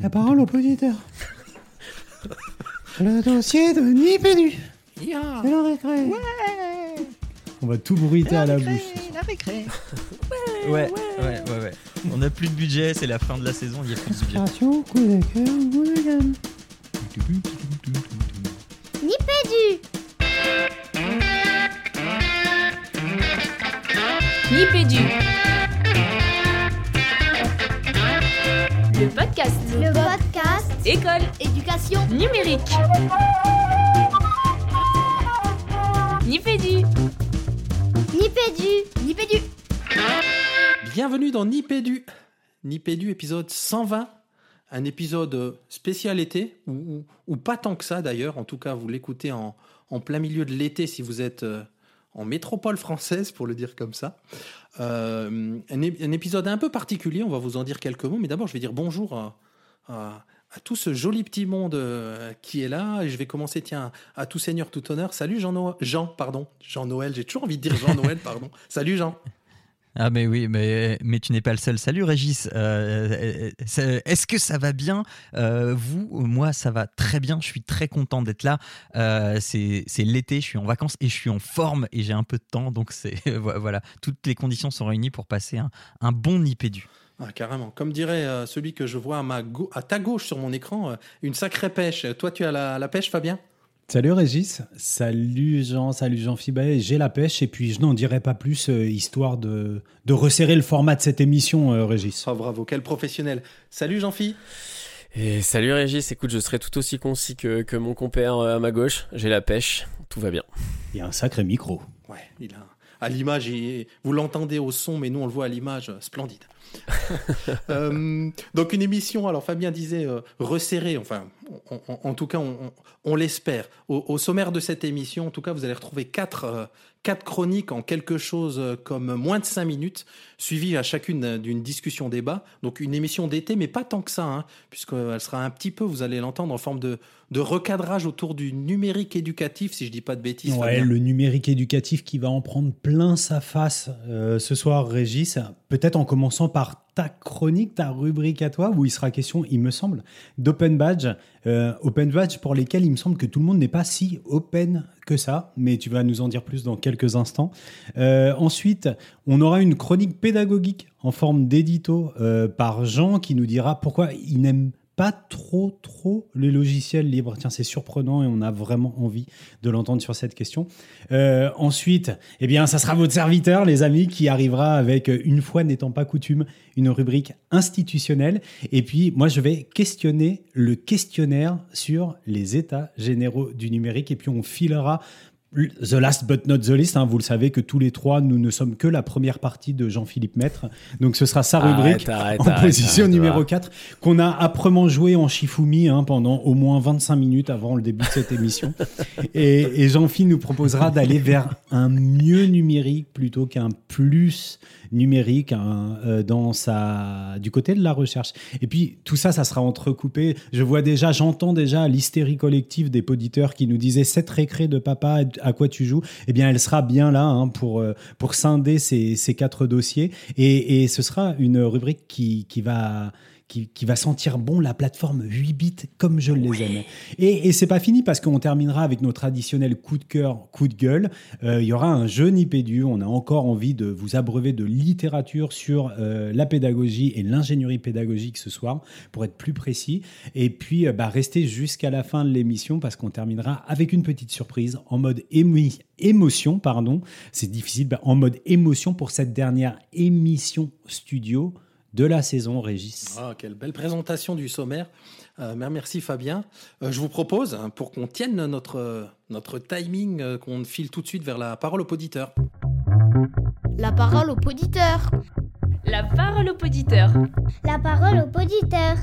La parole au poditeur. Le dossier de Nipédu. C'est le récré. On va tout bruiter à la bouche. Ouais, ouais, ouais, ouais. On n'a plus de budget, c'est la fin de la saison, il n'y a plus de budget. Attention, coup de cœur, coup de gueule. Nipédu Nipédu. Le podcast. Le podcast École Éducation numérique. Nipédu. Nipédu Nipédu Bienvenue dans Nipédu. Nipédu épisode 120. Un épisode spécial été, ou, ou- ou pas tant que ça d'ailleurs. En tout cas, vous l'écoutez en, en plein milieu de l'été si vous êtes euh, en métropole française, pour le dire comme ça. Euh, un, un épisode un peu particulier, on va vous en dire quelques mots. Mais d'abord, je vais dire bonjour à, à- tout ce joli petit monde euh, qui est là. Et je vais commencer, tiens, à tout seigneur, tout honneur. Salut Jean, Jean pardon. Jean-Noël, j'ai toujours envie de dire Jean-Noël, pardon. Salut Jean. Ah mais oui, mais, mais tu n'es pas le seul. Salut Régis, Euh, euh, c'est- est-ce que ça va bien? Euh, Vous, moi ça va très bien, je suis très content d'être là. Euh, c'est l'été, je suis en vacances et je suis en forme et j'ai un peu de temps, donc c'est voilà, toutes les conditions sont réunies pour passer un, bon nipédu. Ah, carrément. Comme dirait euh, celui que je vois à, ma ta gauche sur mon écran, euh, une sacrée pêche. Toi, tu as la, la pêche, Fabien? Salut Régis, salut Jean, salut Jean Fibet, j'ai la pêche et puis je n'en dirai pas plus euh, histoire de, de resserrer le format de cette émission euh, Régis. Oh, bravo, quel professionnel. Salut Jean-Phi. Et salut Régis, écoute, je serai tout aussi concis que, que mon compère euh, à ma gauche. J'ai la pêche, tout va bien. Il y a un sacré micro. Ouais, il a. À l'image, il- vous l'entendez au son, mais nous on le voit à l'image, splendide. Euh, donc une émission, alors Fabien disait euh, resserrée, enfin, en tout cas, on, l'espère. Au, au sommaire de cette émission, en tout cas, vous allez retrouver quatre, euh, quatre chroniques en quelque chose euh, comme moins de cinq minutes, suivies à chacune euh, d'une discussion débat. Donc une émission d'été, mais pas tant que ça, hein, puisqu'elle sera un petit peu, vous allez l'entendre, en forme de, de recadrage autour du numérique éducatif, si je dis pas de bêtises. Ouais, Fabien. le numérique éducatif qui va en prendre plein sa face euh, ce soir, Régis. Peut-être en commençant par ta chronique, ta rubrique à toi, où il sera question, il me semble, d'open badge. Euh, open badge pour lesquels il me semble que tout le monde n'est pas si open que ça, mais tu vas nous en dire plus dans quelques instants. Euh, ensuite, on aura une chronique pédagogique en forme d'édito euh, par Jean qui nous dira pourquoi il n'aime pas trop trop les logiciels libres. Tiens, c'est surprenant et on a vraiment envie de l'entendre sur cette question. Euh, ensuite, eh bien, ça sera votre serviteur, les amis, qui arrivera avec, euh, une fois n'étant pas coutume, une rubrique institutionnelle. Et puis, moi, je vais questionner le questionnaire sur les états généraux du numérique. Et puis, on filera The last but not the least, hein, vous le savez que tous les trois, nous ne sommes que la première partie de Jean-Philippe Maître. Donc ce sera sa rubrique Arrête, arrête, en arrête, position numéro va. 4 qu'on a âprement joué en Shifumi hein, pendant au moins 25 minutes avant le début de cette émission. Et, et Jean-Philippe nous proposera d'aller vers un mieux numérique plutôt qu'un plus numérique hein, euh, dans sa du côté de la recherche. Et puis tout ça, ça sera entrecoupé. Je vois déjà, j'entends déjà l'hystérie collective des poditeurs qui nous disaient cette récré de papa, à quoi tu joues Eh bien, elle sera bien là hein, pour euh, pour scinder ces, ces quatre dossiers. Et, et ce sera une rubrique qui qui va qui, qui va sentir bon la plateforme 8 bits comme je les aime. Et, et c'est pas fini parce qu'on terminera avec nos traditionnels coup de cœur, coup de gueule. Euh, Il y aura un jeu Nipédu. On a encore envie de vous abreuver de littérature sur euh, la pédagogie et l'ingénierie pédagogique ce soir, pour être plus précis. Et puis, euh, bah, restez jusqu'à la fin de l'émission parce qu'on terminera avec une petite surprise en mode émi- émotion, pardon. C'est difficile, bah, en mode émotion pour cette dernière émission studio de la saison, Régis. Ah, quelle belle présentation du sommaire. Euh, mer- merci Fabien. Euh, je vous propose, hein, pour qu'on tienne notre, notre timing, euh, qu'on file tout de suite vers la parole au poditeur. La parole au poditeur La parole au poditeur. La parole au poditeur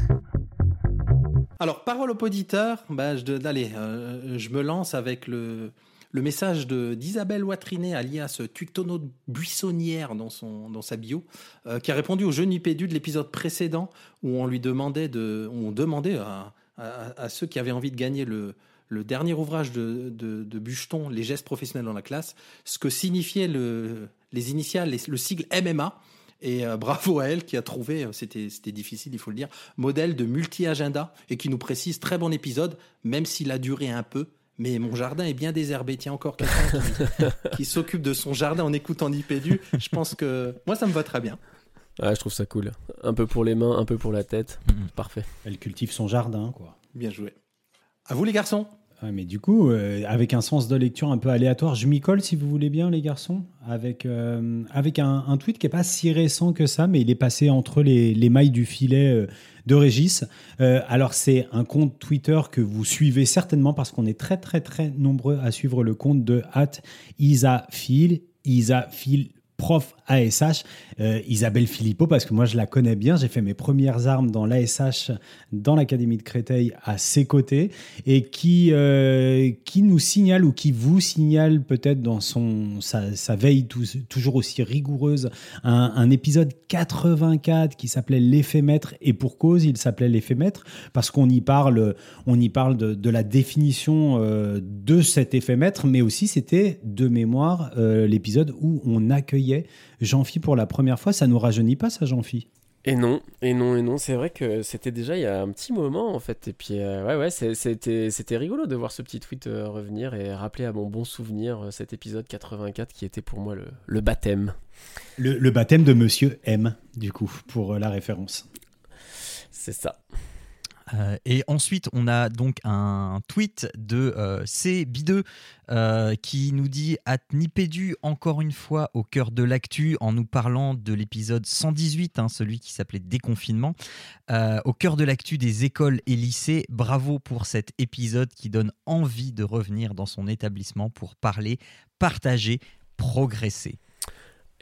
Alors, parole au poditeur, bah, je, de- allez, euh, je me lance avec le, le message de- d'Isabelle Watrinet, alias Tuctono Buissonnière dans, son, dans sa bio, euh, qui a répondu au jeu Nipédu de l'épisode précédent où on lui demandait, de, on demandait à, ceux qui avaient envie de gagner le, le dernier ouvrage de, de, de Bucheton, Les gestes professionnels dans la classe, ce que signifiait le, les initiales, les- le sigle MMA. Et euh, bravo à elle qui a trouvé, euh, c'était difficile, il faut le dire, modèle de multi-agenda et qui nous précise très bon épisode, même s'il a duré un peu. Mais mon jardin est bien désherbé. Tiens, encore quelqu'un qui, qui s'occupe de son jardin en écoutant Nipédu. Je pense que moi, ça me va très bien. Ouais, je trouve ça cool. Un peu pour les mains, un peu pour la tête. Mhm. Parfait. Elle cultive son jardin, quoi. Bien joué. À vous, les garçons. Mais du coup, euh, avec un sens de lecture un peu aléatoire, je m'y colle si vous voulez bien, les garçons, avec, euh, un, tweet qui n'est pas si récent que ça, mais il est passé entre les, les mailles du filet euh, de Régis. Alors, c'est un compte Twitter que vous suivez certainement parce qu'on est très, très, très nombreux à suivre le compte de at Isaphil, Isaphil prof ASH, euh, Isabelle Philippot, parce que moi je la connais bien, j'ai fait mes premières armes dans l'ASH dans l'Académie de Créteil à ses côtés, et qui, euh, qui nous signale ou qui vous signale peut-être dans son, sa, veille toujours aussi rigoureuse un, épisode 84 qui s'appelait maître, et pour cause il s'appelait maître, parce qu'on y parle, on y parle de, la définition euh, de cet maître, mais aussi c'était de mémoire l'épisode où on accueillait Jean-Phi pour la première fois. Ça nous rajeunit pas ça, Jean-Phi? Et non, et non, et non. C'est vrai que c'était déjà il y a un petit moment en fait. Et puis euh, ouais, ouais, c'était c'était rigolo de voir ce petit tweet euh, revenir et rappeler à mon bon souvenir euh, cet épisode 84 qui était pour moi le, le baptême. le, le baptême de Monsieur M, du coup, pour la référence. C'est ça. Euh, et ensuite, on a donc un tweet de euh, C. Bideux euh, qui nous dit à Nipédu encore une fois au cœur de l'actu en nous parlant de l'épisode 118, hein, celui qui s'appelait Déconfinement. Au cœur de l'actu des écoles et lycées, bravo pour cet épisode qui donne envie de revenir dans son établissement pour parler, partager, progresser.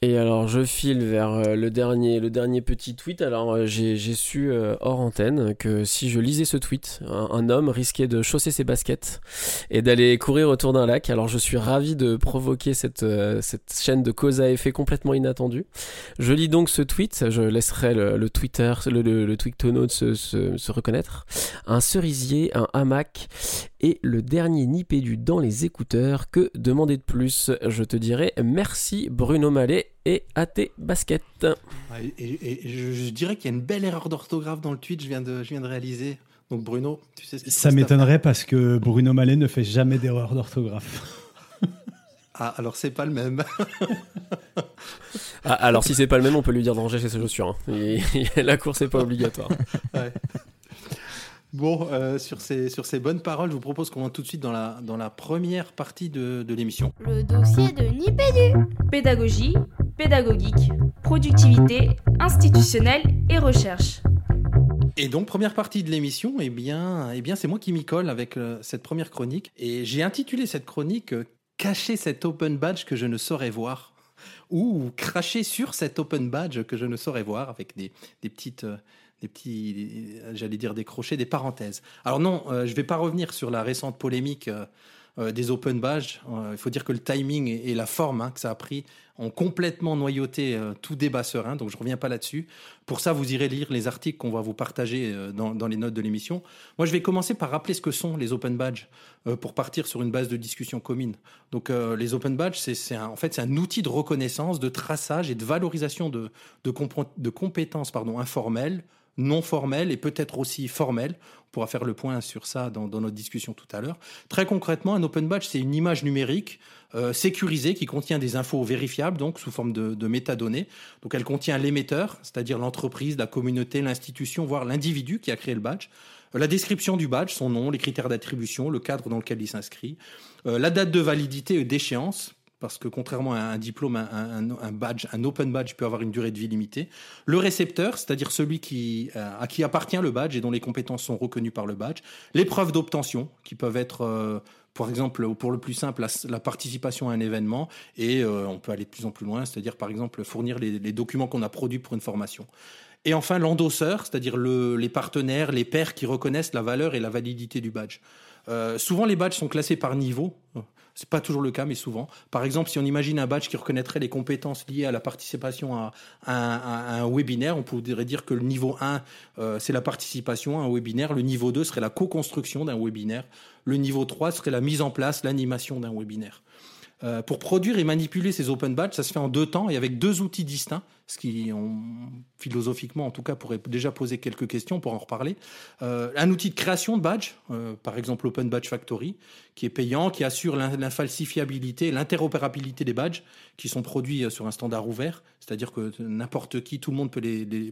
Et alors je file vers euh, le dernier, le dernier petit tweet. Alors euh, j'ai su euh, hors antenne que si je lisais ce tweet, un, homme risquait de chausser ses baskets et d'aller courir autour d'un lac. Alors je suis ravi de provoquer cette, euh, cette chaîne de cause à effet complètement inattendue. Je lis donc ce tweet, je laisserai le, le Twitter, le, le, le Twictonaut se, se, se reconnaître. Un cerisier, un hamac et le dernier nipédu dans les écouteurs. Que demander de plus Je te dirais merci Bruno Mallet et à tes baskets. Ouais, Et, et- et je, je dirais qu'il y a une belle erreur d'orthographe dans le tweet, je viens de, je viens de réaliser. Donc Bruno, tu sais ce qui Ça m'étonnerait parce que Bruno Mallet ne fait jamais d'erreur d'orthographe. Ah, alors c'est pas le même. Ah, alors si c'est pas le même, on peut lui dire de ranger ses chaussures. hein. Et- la course n'est pas obligatoire. Ouais. Bon, euh, sur, ces, sur ces bonnes paroles, je vous propose qu'on rentre tout de suite dans la, dans la première partie de, de l'émission. Le dossier de Nipédu. Pédagogie, pédagogique, productivité, institutionnelle et recherche. Et donc, première partie de l'émission, eh bien, eh bien c'est moi qui m'y colle avec euh, cette première chronique. Et j'ai intitulé cette chronique euh, Cacher cet open badge que je ne saurais voir. Ou cracher sur cet open badge que je ne saurais voir avec des, des petites. Des petits, euh, j'allais dire des crochets, des parenthèses. Alors non, euh, je ne vais pas revenir sur la récente polémique euh, des open badges. Il faut dire que le timing et, la forme hein, que ça a pris ont complètement noyauté tout débat serein, donc je reviens pas là-dessus. Pour ça, vous irez lire les articles qu'on va vous partager dans, les notes de l'émission. Moi, je vais commencer par rappeler ce que sont les open badges pour partir sur une base de discussion commune. Donc, les open badges, c'est, en fait c'est un outil de reconnaissance, de traçage et de valorisation de, compétences informelles, non formelles et peut-être aussi formelles. On pourra faire le point sur ça dans, notre discussion tout à l'heure. Très concrètement, un open badge, c'est une image numérique euh, sécurisée qui contient des infos vérifiables, donc sous forme de, de métadonnées. Donc elle contient l'émetteur, c'est-à-dire l'entreprise, la communauté, l'institution, voire l'individu qui a créé le badge. Euh, La description du badge, son nom, les critères d'attribution, le cadre dans lequel il s'inscrit, Euh, la date de validité et d'échéance, parce que contrairement à un diplôme, un, badge, un open badge peut avoir une durée de vie limitée. Le récepteur, c'est-à-dire celui qui, euh, à qui appartient le badge et dont les compétences sont reconnues par le badge. Les preuves d'obtention, qui peuvent être, euh, par exemple, pour le plus simple, la, participation à un événement. Et euh, on peut aller de plus en plus loin, c'est-à-dire, par exemple, fournir les, documents qu'on a produits pour une formation. Et enfin, l'endosseur, c'est-à-dire le- les partenaires, les pairs qui reconnaissent la valeur et la validité du badge. Souvent, les badges sont classés par niveau. C'est pas toujours le cas, mais souvent. Par exemple, si on imagine un badge qui reconnaîtrait les compétences liées à la participation à, un webinaire, on pourrait dire que le niveau 1, euh, c'est la participation à un webinaire. Le niveau 2 serait la co-construction d'un webinaire. Le niveau 3 serait la mise en place, l'animation d'un webinaire. Euh, pour produire et manipuler ces open badges, ça se fait en deux temps et avec deux outils distincts, ce qui, philosophiquement en tout cas, pourrait déjà poser quelques questions pour en reparler. Euh, un outil de création de badges, euh, par exemple Open Badge Factory, qui est payant, qui assure l'infalsifiabilité, l'interopérabilité des badges qui sont produits sur un standard ouvert, c'est-à-dire que n'importe qui, tout le monde peut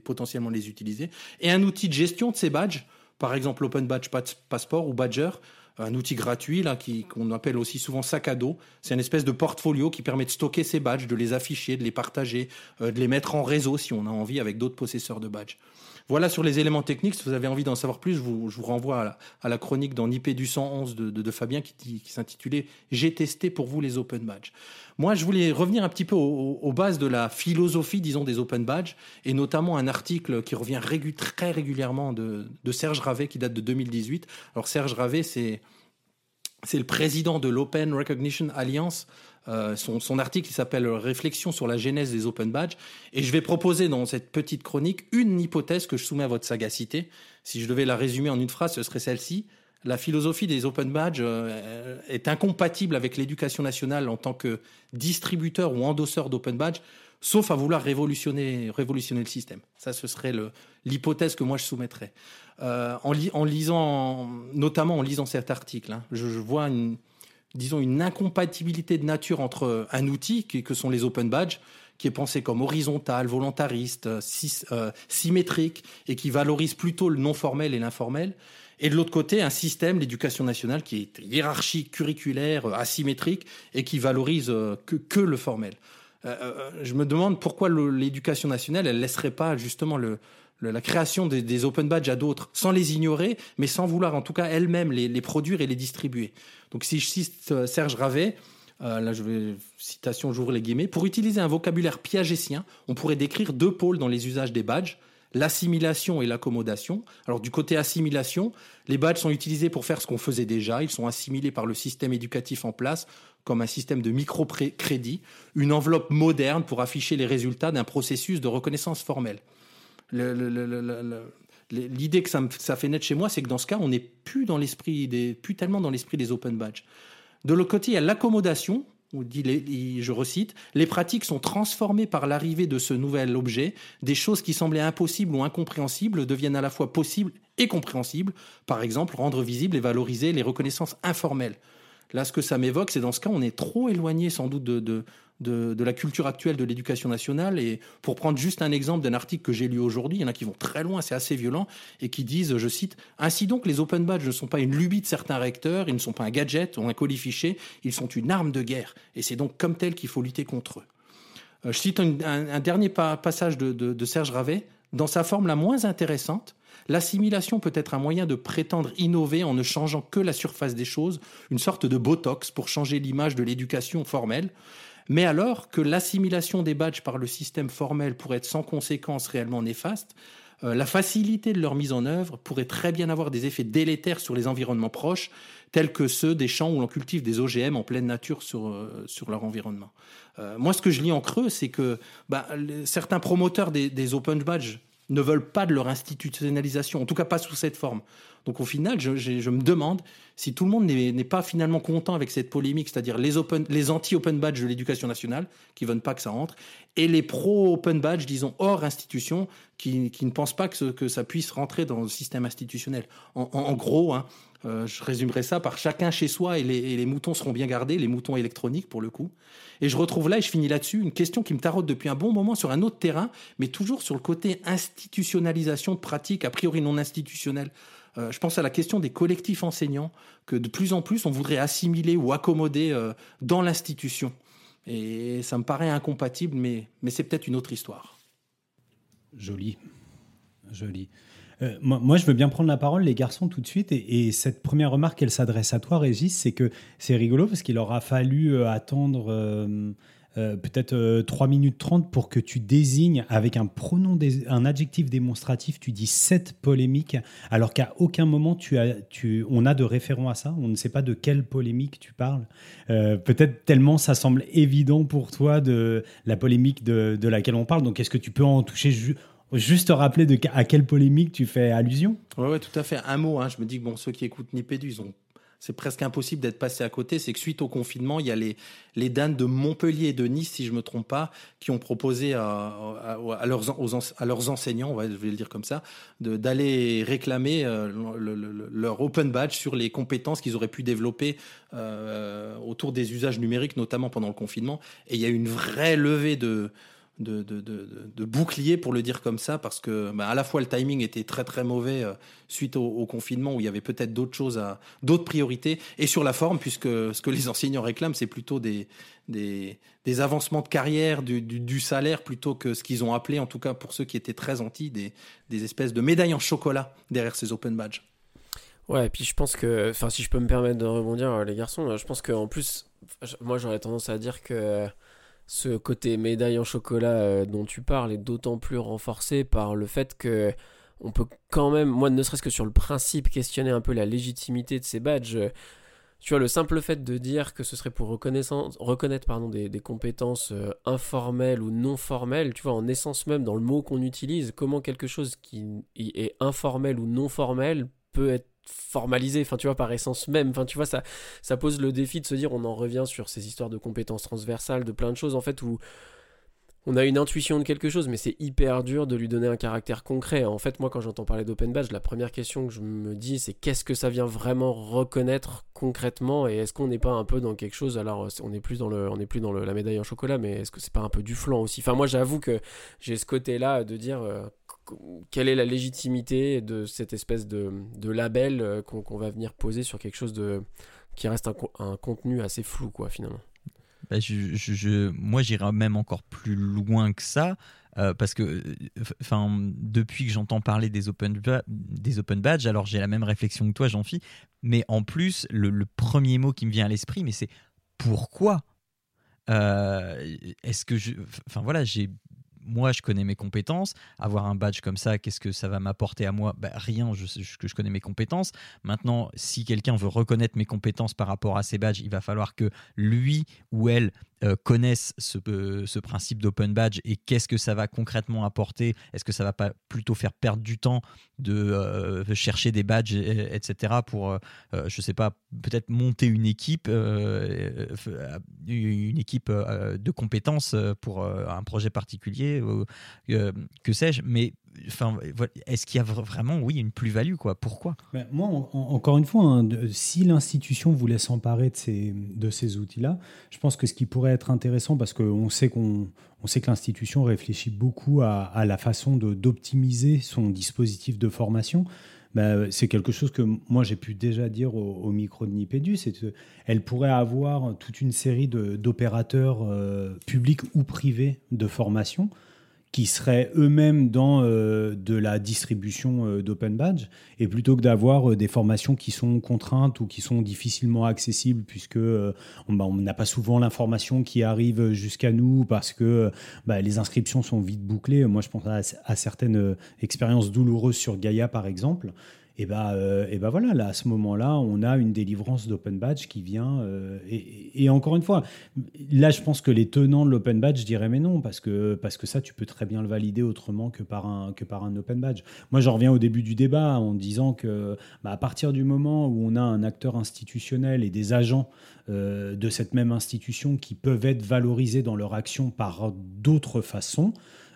potentiellement les utiliser. Et un outil de gestion de ces badges, par exemple Open Badge Passport ou Badger, un outil gratuit là qu'on appelle aussi souvent sac à dos. C'est une espèce de portfolio qui permet de stocker ces badges, de les afficher, de les partager, euh, de les mettre en réseau si on a envie avec d'autres possesseurs de badges. Voilà sur les éléments techniques. Si vous avez envie d'en savoir plus, je vous, renvoie à la, chronique dans l'IP du 111 de, Fabien qui, s'intitulait J'ai testé pour vous les open badges. Moi, je voulais revenir un petit peu aux, bases de la philosophie, disons, des open badges, et notamment un article qui revient très régulièrement de, Serge Ravet qui date de 2018. Alors Serge Ravet, c'est le président de l'Open Recognition Alliance. Euh, son, article s'appelle Réflexion sur la genèse des Open Badges. Et je vais proposer dans cette petite chronique une hypothèse que je soumets à votre sagacité. Si je devais la résumer en une phrase, ce serait celle-ci. La philosophie des Open Badges euh, est incompatible avec l'éducation nationale en tant que distributeur ou endosseur d'Open Badges, sauf à vouloir révolutionner, le système. Ça, ce serait l'hypothèse que moi je soumettrais. Euh, en, lisant, notamment en lisant cet article, hein, je, vois une, disons une incompatibilité de nature entre un outil que sont les open badges, qui est pensé comme horizontal, volontariste, euh, symétrique et qui valorise plutôt le non formel et l'informel. Et de l'autre côté, un système, l'éducation nationale, qui est hiérarchique, curriculaire, euh, asymétrique et qui valorise que, que le formel. je me demande pourquoi l'éducation nationale, elle laisserait pas justement le, la création des, open badges à d'autres, sans les ignorer, mais sans vouloir en tout cas elle-même les, produire et les distribuer. Donc si je cite euh, Serge Ravet, euh, là je vais citation j'ouvre les guillemets, pour utiliser un vocabulaire piagétien, on pourrait décrire deux pôles dans les usages des badges, l'assimilation et l'accommodation. Alors du côté assimilation, les badges sont utilisés pour faire ce qu'on faisait déjà, ils sont assimilés par le système éducatif en place comme un système de microcrédit, une enveloppe moderne pour afficher les résultats d'un processus de reconnaissance formelle l'idée que ça, fait naître chez moi, c'est que dans ce cas, on n'est plus dans l'esprit des, tellement dans l'esprit des open badges. De l'autre côté, il y a l'accommodation. Dit, je recite, les pratiques sont transformées par l'arrivée de ce nouvel objet. Des choses qui semblaient impossibles ou incompréhensibles deviennent à la fois possibles et compréhensibles. Par exemple, rendre visibles et valoriser les reconnaissances informelles. Là, ce que ça m'évoque, c'est dans ce cas, on est trop éloigné sans doute de, la culture actuelle de l'éducation nationale. Et pour prendre juste un exemple d'un article que j'ai lu aujourd'hui, il y en a qui vont très loin, c'est assez violent, et qui disent, je cite, Ainsi donc, les open badges ne sont pas une lubie de certains recteurs, ils ne sont pas un gadget ou un colis fiché, ils sont une arme de guerre. Et c'est donc comme tel qu'il faut lutter contre eux. Euh, je cite un, dernier passage de Serge Ravet. Dans sa forme la moins intéressante, L'assimilation peut être un moyen de prétendre innover en ne changeant que la surface des choses, une sorte de botox pour changer l'image de l'éducation formelle. Mais alors que l'assimilation des badges par le système formel pourrait être sans conséquence réellement néfaste, euh, la facilité de leur mise en œuvre pourrait très bien avoir des effets délétères sur les environnements proches, tels que ceux des champs où l'on cultive des OGM en pleine nature sur, euh, leur environnement. Euh, moi, ce que je lis en creux, c'est que bah, certains promoteurs des open badges ne veulent pas de leur institutionnalisation, en tout cas pas sous cette forme. Donc au final, je, me demande si tout le monde n'est pas finalement content avec cette polémique, c'est-à-dire les, anti-open badge de l'éducation nationale, qui ne veulent pas que ça entre, et les pro-open badge, disons, hors institution, qui, ne pensent pas que, ça puisse rentrer dans le système institutionnel. En, gros, hein, euh, je résumerai ça par chacun chez soi et les, moutons seront bien gardés, les moutons électroniques pour le coup. Et je retrouve là, et je finis là-dessus, une question qui me taraude depuis un bon moment sur un autre terrain, mais toujours sur le côté institutionnalisation de pratiques a priori non institutionnelles. Euh, je pense à la question des collectifs enseignants, que de plus en plus on voudrait assimiler ou accommoder euh, dans l'institution. Et ça me paraît incompatible, mais, mais c'est peut-être une autre histoire. Joli. Joli. Euh, moi, je veux bien prendre la parole, les garçons, tout de suite. Et, cette première remarque, elle s'adresse à toi, Régis, c'est que c'est rigolo parce qu'il aura fallu euh, attendre euh, peut-être 3 minutes 30 pour que tu désignes avec un pronom, un adjectif démonstratif, tu dis cette polémique, alors qu'à aucun moment on a de référent à ça. On ne sait pas de quelle polémique tu parles. peut-être tellement ça semble évident pour toi de la polémique de, de laquelle on parle. Donc, est-ce que tu peux en toucher Juste rappeler de, à quelle polémique tu fais allusion Oui, ouais, tout à fait. Un mot, hein. je me dis que bon, ceux qui écoutent Nipédu, ont c'est presque impossible d'être passé à côté, c'est que suite au confinement, il y a les, les Dan de Montpellier et de Nice, si je me trompe pas, qui ont proposé à, à, leurs, à leurs enseignants, je vais le dire comme ça, d'aller réclamer euh, leur open badge sur les compétences qu'ils auraient pu développer euh, autour des usages numériques, notamment pendant le confinement. Et il y a une vraie levée de, de, bouclier, pour le dire comme ça, parce que bah, à la fois le timing était très très mauvais euh, suite au, confinement, où il y avait peut-être d'autres choses, à, d'autres priorités, et sur la forme, puisque ce que les enseignants réclament, c'est plutôt des, des, avancements de carrière, du, salaire, plutôt que ce qu'ils ont appelé, en tout cas pour ceux qui étaient très anti, des, des espèces de médailles en chocolat derrière ces open badges. Ouais, et puis je pense que, enfin, si je peux me permettre de rebondir, euh, les garçons, je pense qu'en plus, moi j'aurais tendance à dire que ce côté médaille en chocolat euh, dont tu parles est d'autant plus renforcé par le fait que on peut quand même, moi ne serait-ce que sur le principe, questionner un peu la légitimité de ces badges. Tu vois, le simple fait de dire que ce serait pour reconnaître pardon, des, compétences euh, informelles ou non formelles, tu vois, en essence même dans le mot qu'on utilise, comment quelque chose qui est informel ou non formel peut être formalisé, enfin tu vois, par essence même. Enfin tu vois, ça, ça pose le défi de se dire, on en revient sur ces histoires de compétences transversales, de plein de choses en fait où on a une intuition de quelque chose, mais c'est hyper dur de lui donner un caractère concret. En fait, moi, quand j'entends parler d'open badge, la première question que je me dis, c'est qu'est-ce que ça vient vraiment reconnaître concrètement, et est-ce qu'on n'est pas un peu dans quelque chose? Alors, on n'est plus dans le, on n'est plus dans la médaille en chocolat, mais est-ce que c'est pas un peu du flan aussi? Enfin, moi, j'avoue que j'ai ce côté-là de dire, euh, quelle est la légitimité de cette espèce de, label euh, qu'on va venir poser sur quelque chose de qui reste un, contenu assez flou quoi finalement? Bah, moi j'irais même encore plus loin que ça euh, parce que enfin depuis que j'entends parler des open des open badges alors j'ai la même réflexion que toi Jean-Phi mais en plus le, premier mot qui me vient à l'esprit mais c'est pourquoi? Euh, est-ce que je enfin voilà j'ai moi, je connais mes compétences. Avoir un badge comme ça, qu'est-ce que ça va m'apporter à moi? Bah, Rien, je, que je connais mes compétences. Maintenant, si quelqu'un veut reconnaître mes compétences par rapport à ces badges, il va falloir que lui ou elle euh, connaissent euh, ce, principe d'open badge et qu'est-ce que ça va concrètement apporter? Est-ce que ça va pas plutôt faire perdre du temps de euh, chercher des badges, etc. pour, je sais pas, peut-être monter une équipe, une équipe de compétences pour un projet particulier, que sais-je? Mais enfin, est-ce qu'il y a vraiment, oui, une plus-value quoi? Pourquoi? Ben, Moi, encore une fois, hein, si l'institution voulait s'emparer de ces, de ces outils-là, je pense que ce qui pourrait être intéressant, parce qu'on sait qu'on on sait que l'institution réfléchit beaucoup à, la façon d'optimiser son dispositif de formation. Ben, c'est quelque chose que moi j'ai pu déjà dire au, micro de Nipédu, c'est qu'elle pourrait avoir toute une série d'opérateurs euh, publics ou privés de formation qui seraient eux-mêmes dans euh, de la distribution euh, d'open badge et plutôt que d'avoir euh, des formations qui sont contraintes ou qui sont difficilement accessibles puisque bah, on n'a pas souvent l'information qui arrive jusqu'à nous parce que bah, les inscriptions sont vite bouclées. Moi, je pense à certaines expériences douloureuses sur Gaïa, par exemple et euh, et bah voilà, là, à ce moment-là, on a une délivrance d'open badge qui vient. Euh, et, encore une fois, là, je pense que les tenants de l'open badge diraient mais non, parce que, parce que ça, tu peux très bien le valider autrement que par un, que par un open badge. Moi, j'en reviens au début du débat en disant que bah, à partir du moment où on a un acteur institutionnel et des agents euh, de cette même institution qui peuvent être valorisés dans leur action par d'autres façons,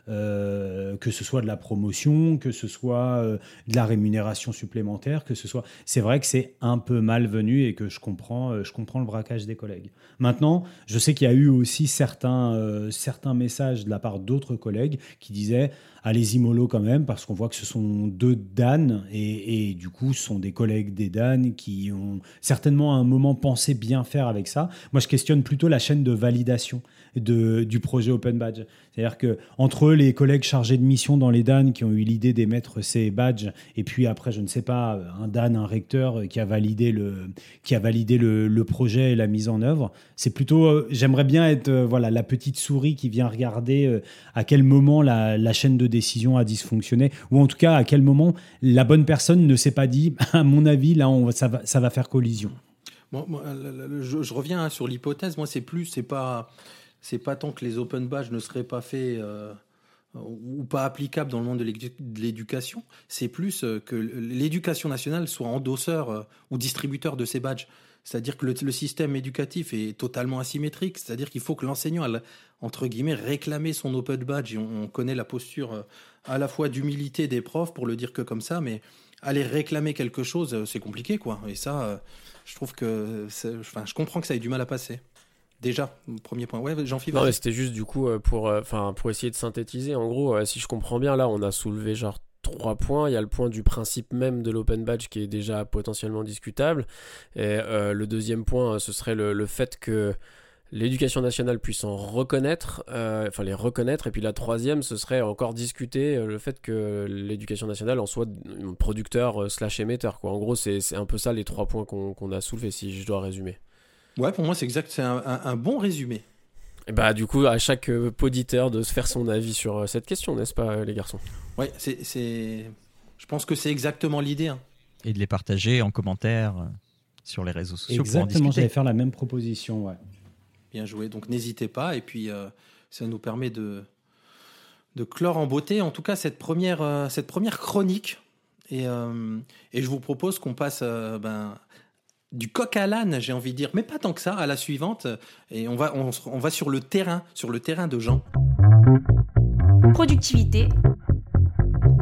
euh, que ce soit de la promotion, que ce soit euh, de la rémunération supplémentaire, que ce soit. C'est vrai que c'est un peu malvenu et que je comprends, euh, je comprends le braquage des collègues. Maintenant, je sais qu'il y a eu aussi certains, certains messages de la part d'autres collègues qui disaient allez-y mollo quand même, parce qu'on voit que ce sont deux Dan, et, du coup, ce sont des collègues des Dan qui ont certainement à un moment pensé bien faire avec ça. Moi, je questionne plutôt la chaîne de validation de, du projet Open Badge. C'est-à-dire que entre les collègues chargés de mission dans les DAN qui ont eu l'idée d'émettre ces badges, et puis après, je ne sais pas, un DAN, un recteur qui a validé le, qui a validé le, projet et la mise en œuvre, c'est plutôt, euh, j'aimerais bien être euh, voilà la petite souris qui vient regarder euh, à quel moment la, chaîne de décision a dysfonctionné, ou en tout cas à quel moment la bonne personne ne s'est pas dit, à mon avis, là, on, ça, va, ça va faire collision. moi, je, reviens hein, sur l'hypothèse. Moi, c'est plus, c'est pas c'est pas tant que les open badges ne seraient pas faits euh, ou pas applicable dans le monde de l'éducation. C'est plus que l'éducation nationale soit endosseur ou distributeur de ces badges. C'est-à-dire que le, système éducatif est totalement asymétrique. C'est-à-dire qu'il faut que l'enseignant, entre guillemets, réclamer son open badge. Et on, connaît la posture euh, à la fois d'humilité des profs, pour le dire que comme ça, mais aller réclamer quelque chose, euh, c'est compliqué, quoi. Et ça, euh, je trouve que, enfin, je comprends que ça ait du mal à passer. Déjà, premier point. Ouais, Jean-Philippe. Non, c'était juste du coup pour, enfin, pour essayer de synthétiser. En gros, si je comprends bien, là, on a soulevé genre trois points. Il y a le point du principe même de l'open badge qui est déjà potentiellement discutable. Et euh, le deuxième point, ce serait le, fait que l'éducation nationale puisse en reconnaître, euh, enfin les reconnaître. Et puis la troisième, ce serait encore discuter euh, le fait que l'éducation nationale en soit producteur slash émetteur. Quoi. En gros, c'est un peu ça les trois points qu'on a soulevés, si je dois résumer. Ouais, pour moi, c'est exact. C'est un, bon résumé. Et bah, du coup, à chaque poditeur de se faire son avis sur cette question, n'est-ce pas, les garçons? Oui, c'est, je pense que c'est exactement l'idée. Hein. Et de les partager en commentaire euh, sur les réseaux sociaux. Exactement, j'allais faire la même proposition. Ouais. Bien joué. Donc n'hésitez pas. Et puis, euh, ça nous permet de, de clore en beauté, en tout cas, cette première, euh, cette première chronique. Et, et je vous propose qu'on passe ben, du coq à l'âne, j'ai envie de dire, mais pas tant que ça, à la suivante. Et on va, on, on va sur le terrain, sur le terrain de Jean. Productivité,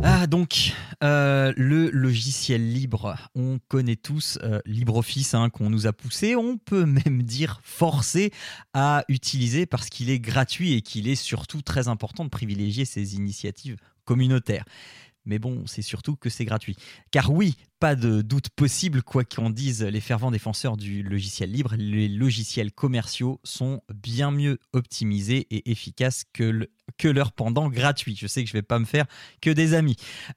ah donc euh, le logiciel libre, on connaît tous euh, LibreOffice hein, qu'on nous a poussé, on peut même dire forcé à utiliser parce qu'il est gratuit et qu'il est surtout très important de privilégier ces initiatives communautaires. Mais bon, c'est surtout que c'est gratuit. Car oui, pas de doute possible, quoi qu'en disent les fervents défenseurs du logiciel libre, les logiciels commerciaux sont bien mieux optimisés et efficaces que, le, que leur pendant gratuit. Je sais que je vais pas me faire que des amis.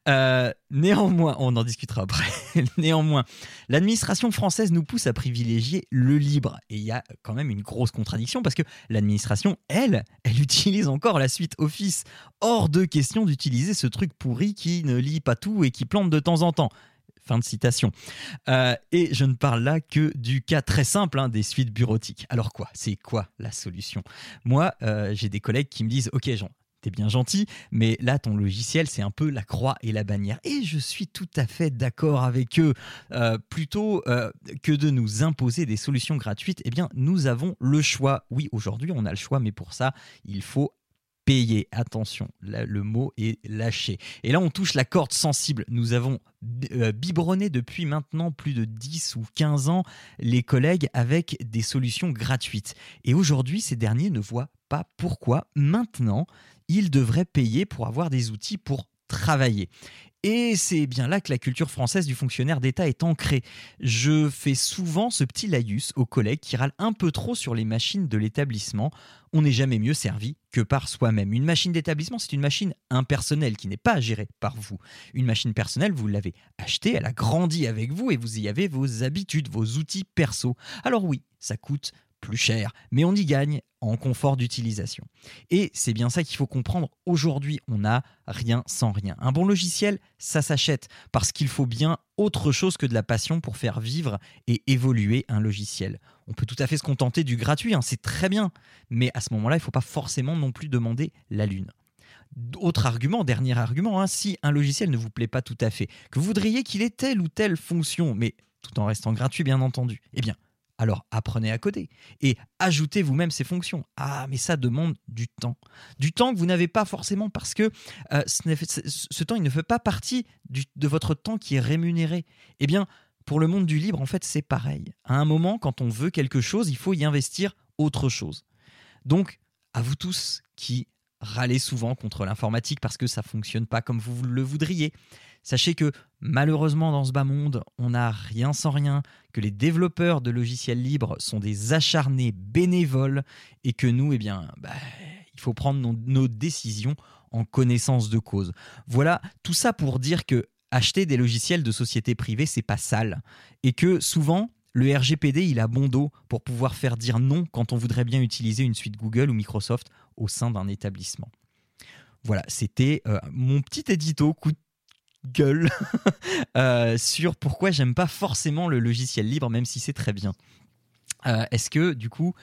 Euh, néanmoins, on en discutera après. néanmoins, l'administration française nous pousse à privilégier le libre. Et il y a quand même une grosse contradiction parce que l'administration, elle, elle utilise encore la suite Office. Hors de question d'utiliser ce truc pourri qui ne lit pas tout et qui plante de temps en temps. Fin de citation. Euh, et je ne parle là que du cas très simple hein, des suites bureautiques. Alors quoi? C'est quoi la solution? Moi, euh, j'ai des collègues qui me disent Ok, Jean, t'es bien gentil, mais là, ton logiciel, c'est un peu la croix et la bannière. Et je suis tout à fait d'accord avec eux. Euh, plutôt que de nous imposer des solutions gratuites, eh bien, nous avons le choix. Oui, aujourd'hui, on a le choix, mais pour ça, il faut payer. Attention, le mot est lâché. Et là, on touche la corde sensible. Nous avons euh, biberonné depuis maintenant plus de 10 ou 15 ans les collègues avec des solutions gratuites. Et aujourd'hui, ces derniers ne voient pas pourquoi maintenant ils devraient payer pour avoir des outils pour travailler. Et c'est bien là que la culture française du fonctionnaire d'État est ancrée. Je fais souvent ce petit laïus aux collègues qui râlent un peu trop sur les machines de l'établissement. On n'est jamais mieux servi que par soi-même. Une machine d'établissement, c'est une machine impersonnelle qui n'est pas gérée par vous. Une machine personnelle, vous l'avez achetée, elle a grandi avec vous et vous y avez vos habitudes, vos outils perso. Alors oui, ça coûte plus cher, mais on y gagne en confort d'utilisation. Et c'est bien ça qu'il faut comprendre. Aujourd'hui, on n'a rien sans rien. Un bon logiciel, ça s'achète parce qu'il faut bien autre chose que de la passion pour faire vivre et évoluer un logiciel. On peut tout à fait se contenter du gratuit, hein, c'est très bien, mais à ce moment-là, il ne faut pas forcément non plus demander la lune. Autre argument, dernier argument, hein, si un logiciel ne vous plaît pas tout à fait, que vous voudriez qu'il ait telle ou telle fonction, mais tout en restant gratuit bien entendu, eh bien alors apprenez à coder et ajoutez vous-même ces fonctions. Ah, mais ça demande du temps. Du temps que vous n'avez pas forcément parce que euh, ce, temps, il ne fait pas partie de votre temps qui est rémunéré. Eh bien, pour le monde du libre, en fait, c'est pareil. À un moment, quand on veut quelque chose, il faut y investir autre chose. Donc, à vous tous qui râlez souvent contre l'informatique parce que ça fonctionne pas comme vous le voudriez, Sachez que malheureusement dans ce bas monde, on n'a rien sans rien, que les développeurs de logiciels libres sont des acharnés bénévoles et que nous, eh bien, bah, il faut prendre nos, décisions en connaissance de cause. Voilà, tout ça pour dire que acheter des logiciels de sociétés privées, c'est pas sale et que souvent le RGPD, il a bon dos pour pouvoir faire dire non quand on voudrait bien utiliser une suite Google ou Microsoft au sein d'un établissement. Voilà, c'était euh, mon petit édito coup de gueule euh, sur pourquoi j'aime pas forcément le logiciel libre, même si c'est très bien. Euh, est-ce que du coup,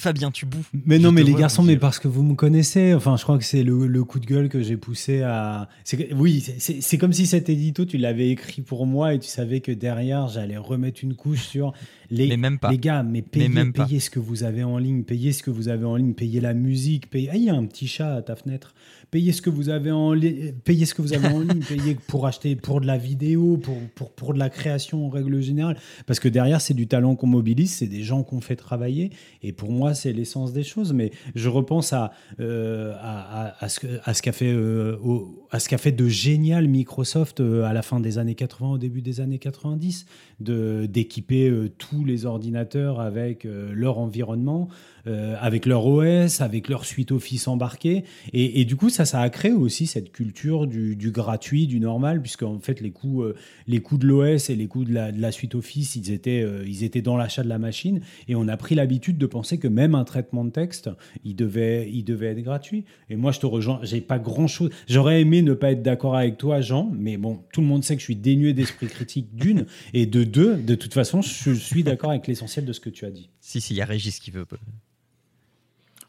Fabien, tu bouffes. Mais non, mais les garçons, mais parce que vous me connaissez, enfin, je crois que c'est le, le coup de gueule que j'ai poussé à. Oui, c'est- comme si cet édito, tu l'avais écrit pour moi et tu savais que derrière, j'allais remettre une couche sur les. Mais même pas. Les gars, mais payez, même pas. payez ce que vous avez en ligne, payez ce que vous avez en ligne, payez la musique, payez. Ah, il y a un petit chat à ta fenêtre. Payez ce que vous avez en ligne, payez ce que vous avez en ligne, payez pour acheter pour de la vidéo, pour, pour, pour de la création en règle générale. Parce que derrière, c'est du talent qu'on mobilise, c'est des gens qu'on fait travailler. Et pour moi, c'est l'essence des choses. Mais je repense à, euh, à, à- à ce, que- à ce qu'a fait, euh, au- à ce qu'a fait de génial Microsoft euh, à la fin des années 80, au début des années 90, de, d'équiper tous les ordinateurs avec leur environnement, euh, avec leur OS, avec leur suite Office embarquée. Et, du coup, ça, a créé aussi cette culture du, gratuit, du normal, puisque en fait, les coûts, euh, les de l'OS et les coûts de la, de la suite Office, ils étaient, euh, ils étaient dans l'achat de la machine. Et on a pris l'habitude de penser que même un traitement de texte, il devait, il devait être gratuit. Et moi, je te rejoins. J'ai pas grand chose. J'aurais aimé ne pas être d'accord avec toi, Jean, mais bon, tout le monde sait que je suis dénué d'esprit critique d'une et de deux. De toute façon, je suis d'accord avec l'essentiel de ce que tu as dit. Si, si, il y a Régis qui veut.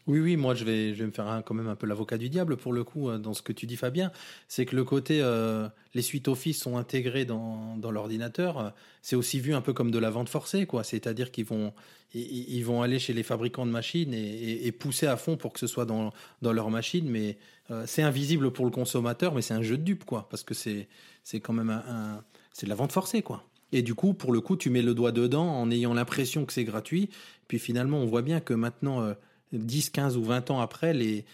Oui, oui, moi je vais, je vais me faire un- quand même un peu l'avocat du diable pour le coup euh, dans ce que tu dis, Fabien. C'est que le côté, euh, les suites Office sont intégrées dans, dans l'ordinateur, euh, c'est aussi vu un peu comme de la vente forcée, quoi. C'est-à-dire qu'ils vont, ils, vont aller chez les fabricants de machines et, pousser à fond pour que ce soit dans, dans leur machine, mais c'est invisible pour le consommateur, mais c'est un jeu de dupe, quoi, parce que c'est, c'est quand même un- c'est de la vente forcée, quoi. Et du coup, pour le coup, tu mets le doigt dedans en ayant l'impression que c'est gratuit. Puis finalement, on voit bien que maintenant, euh, 10, 15 ou 20 ans après, les,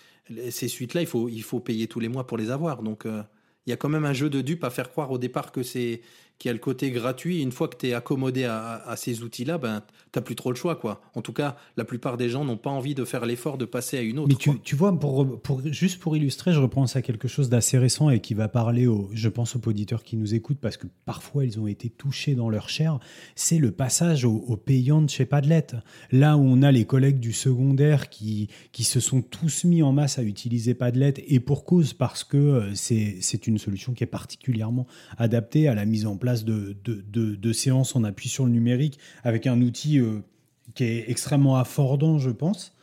ces suites-là, il faut, il faut payer tous les mois pour les avoir. Donc, euh, il y a quand même un jeu de dupe à faire croire au départ que c'est qu'il y a le côté gratuit. Et une fois que tu es accommodé à, à ces outils-là, ben, tu plus trop le choix. quoi. En tout cas, la plupart des gens n'ont pas envie de faire l'effort de passer à une autre. Mais tu, vois, pour, pour, juste pour illustrer, je repense à quelque chose d'assez récent et qui va parler, aux, je pense, aux auditeurs qui nous écoutent parce que parfois ils ont été touchés dans leur chair. C'est le passage au, au payant de chez Padlet. Là où on a les collègues du secondaire qui, qui se sont tous mis en masse à utiliser Padlet et pour cause parce que euh, c'est une solution qui est particulièrement adaptée à la mise en place de, de, séances en appui sur le numérique avec un outil euh, qui est extrêmement affordant, je pense.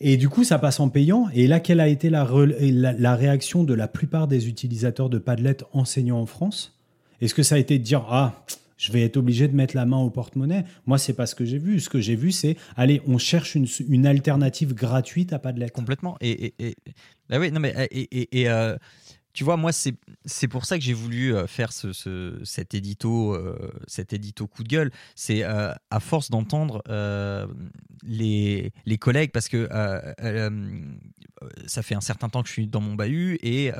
Et du coup, ça passe en payant. Et là, quelle a été la, la, réaction de la plupart des utilisateurs de Padlet enseignants en France? Est-ce que ça a été de dire Ah, je vais être obligé de mettre la main au porte-monnaie? Moi, c'est pas ce que j'ai vu. Ce que j'ai vu, c'est Allez, on cherche une, alternative gratuite à Padlet. Complètement. Et, et, et- bah oui, non mais et- et, euh, tu vois, moi c'est pour ça que j'ai voulu euh, faire ce, ce- cet édito euh, cet édito coup de gueule. C'est euh, à force d'entendre les les collègues parce que ça fait un certain temps que je suis dans mon bahut et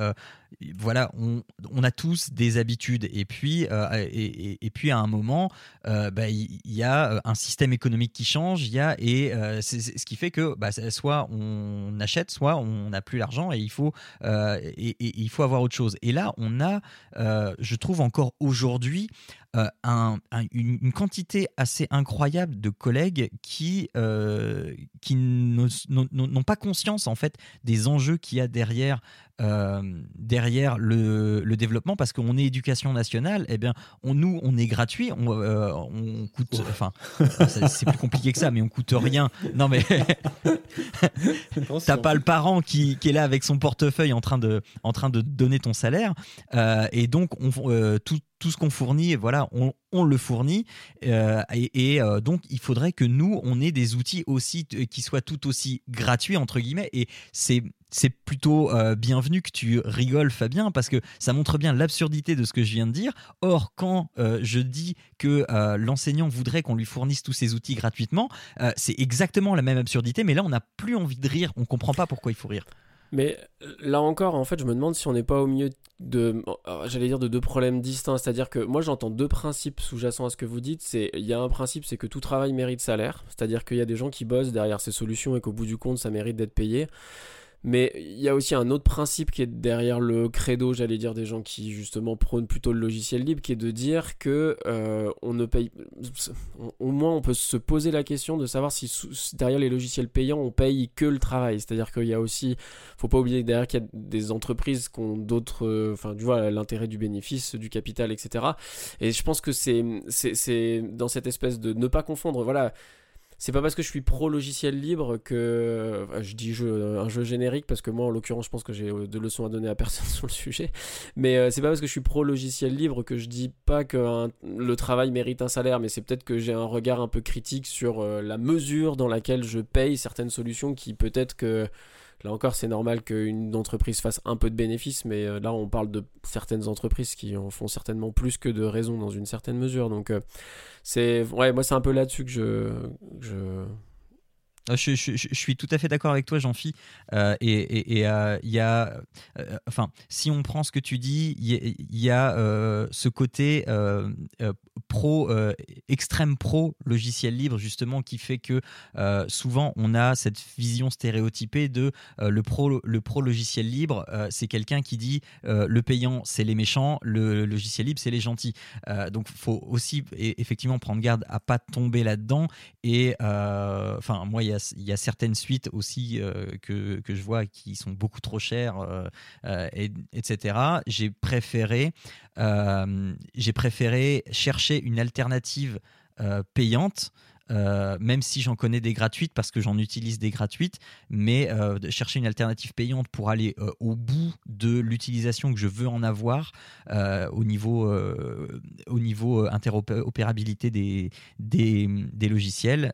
voilà, on, a tous des habitudes et puis euh, et, puis à un moment, euh, bah, il il y, a un système économique qui change, y a et euh, c'est ce qui fait que bah, soit on achète, soit on n'a plus l'argent et il faut euh, et, il faut avoir autre chose. Et là, on a, euh, je trouve encore aujourd'hui. Euh, un- un- une, quantité assez incroyable de collègues qui, euh, qui n'ont pas conscience en fait des enjeux qu'il y a derrière euh, derrière le, le développement parce qu'on est éducation nationale et bien on nous on est gratuit on, on coûte enfin c'est plus compliqué que ça mais on coûte rien. Non mais t'as pas le parent qui, qui est là avec son portefeuille en train de en train de donner ton salaire et donc on, tout tout ce qu'on fournit, voilà, on, le fournit. Euh, et euh, donc, il faudrait que nous, on ait des outils aussi t- qui soient tout aussi gratuits, entre guillemets. Et c'est. C'est plutôt euh, bienvenu que tu rigoles, Fabien, parce que ça montre bien l'absurdité de ce que je viens de dire. Or, quand euh, je dis que euh, l'enseignant voudrait qu'on lui fournisse tous ces outils gratuitement, euh, c'est exactement la même absurdité, mais là, on n'a plus envie de rire. On comprend pas pourquoi il faut rire. Mais euh, là encore, en fait, je me demande si on n'est pas au milieu de, euh, j'allais dire, de deux problèmes distincts. C'est-à-dire que moi, j'entends deux principes sous-jacents à ce que vous dites. C'est, il y a un principe, c'est que tout travail mérite salaire. C'est-à-dire qu'il y a des gens qui bossent derrière ces solutions et qu'au bout du compte, ça mérite d'être payé. Mais il y a aussi un autre principe qui est derrière le credo, j'allais dire, des gens qui justement prônent plutôt le logiciel libre, qui est de dire que euh, on ne paye, au moins on peut se poser la question de savoir si derrière les logiciels payants on paye que le travail. C'est-à-dire qu'il y a aussi, faut pas oublier que derrière qu'il y a des entreprises qui ont d'autres, euh, enfin tu vois l'intérêt du bénéfice, du capital, etc. Et je pense que c'est dans cette espèce de ne pas confondre, voilà c'est pas parce que je suis pro logiciel libre que je dis jeu, un jeu générique parce que moi en l'occurrence je pense que j'ai de leçons à donner à personne sur le sujet. Mais c'est pas parce que je suis pro logiciel libre que je dis pas que le travail mérite un salaire mais c'est peut-être que j'ai un regard un peu critique sur la mesure dans laquelle je paye certaines solutions qui peut-être que Là encore, c'est normal qu'une entreprise fasse un peu de bénéfices, mais euh, là, on parle de certaines entreprises qui en font certainement plus que de raison dans une certaine mesure. Donc, euh, c'est ouais, moi, c'est un peu là-dessus que je, je ah, je, suis tout à fait d'accord avec toi, Jean-Phi. Euh, et il euh, y a, euh, enfin, si on prend ce que tu dis, il y, a ce côté pro, extrême pro logiciel libre justement qui fait que souvent on a cette vision stéréotypée de le pro, le pro logiciel libre, c'est quelqu'un qui dit le payant c'est les méchants, le, logiciel libre c'est les gentils. donc, faut aussi effectivement prendre garde à pas tomber là-dedans. Et enfin, moi, il y a y a certaines suites aussi euh, que, que, je vois qui sont beaucoup trop chères, euh, euh, et, etc. J'ai préféré, j'ai préféré chercher une alternative payante euh, même si j'en connais des gratuites parce que j'en utilise des gratuites, mais euh, chercher une alternative payante pour aller euh, au bout de l'utilisation que je veux en avoir au niveau, au niveau interopérabilité des, des, logiciels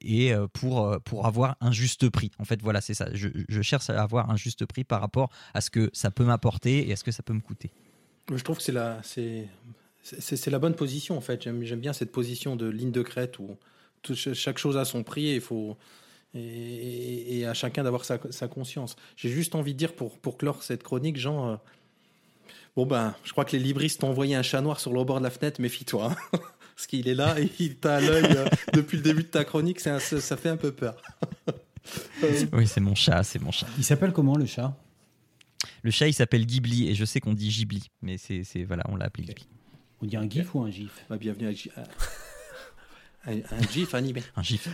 et pour, pour avoir un juste prix. En fait, voilà, c'est ça. Je, cherche à avoir un juste prix par rapport à ce que ça peut m'apporter et à ce que ça peut me coûter. Je trouve que c'est la, c'est la bonne position en fait. J'aime bien cette position de ligne de crête où chaque chose a son prix et il faut et, à chacun d'avoir sa, conscience. J'ai juste envie de dire pour, pour clore cette chronique, Jean. Euh, bon ben, je crois que les libristes t'ont envoyé un chat noir sur le bord de la fenêtre. Méfie-toi, hein. parce qu'il est là et il t'a à l'œil euh, depuis le début de ta chronique. ça, ça fait un peu peur. oui, c'est mon chat, c'est mon chat. Il s'appelle comment le chat? Le chat, il s'appelle Ghibli et je sais qu'on dit Ghibli, mais c'est voilà, on l'a appelé Ghibli. On dit un GIF ou un GIF? Bah, Bienvenue à, un, un, GIF animé. Un GIF.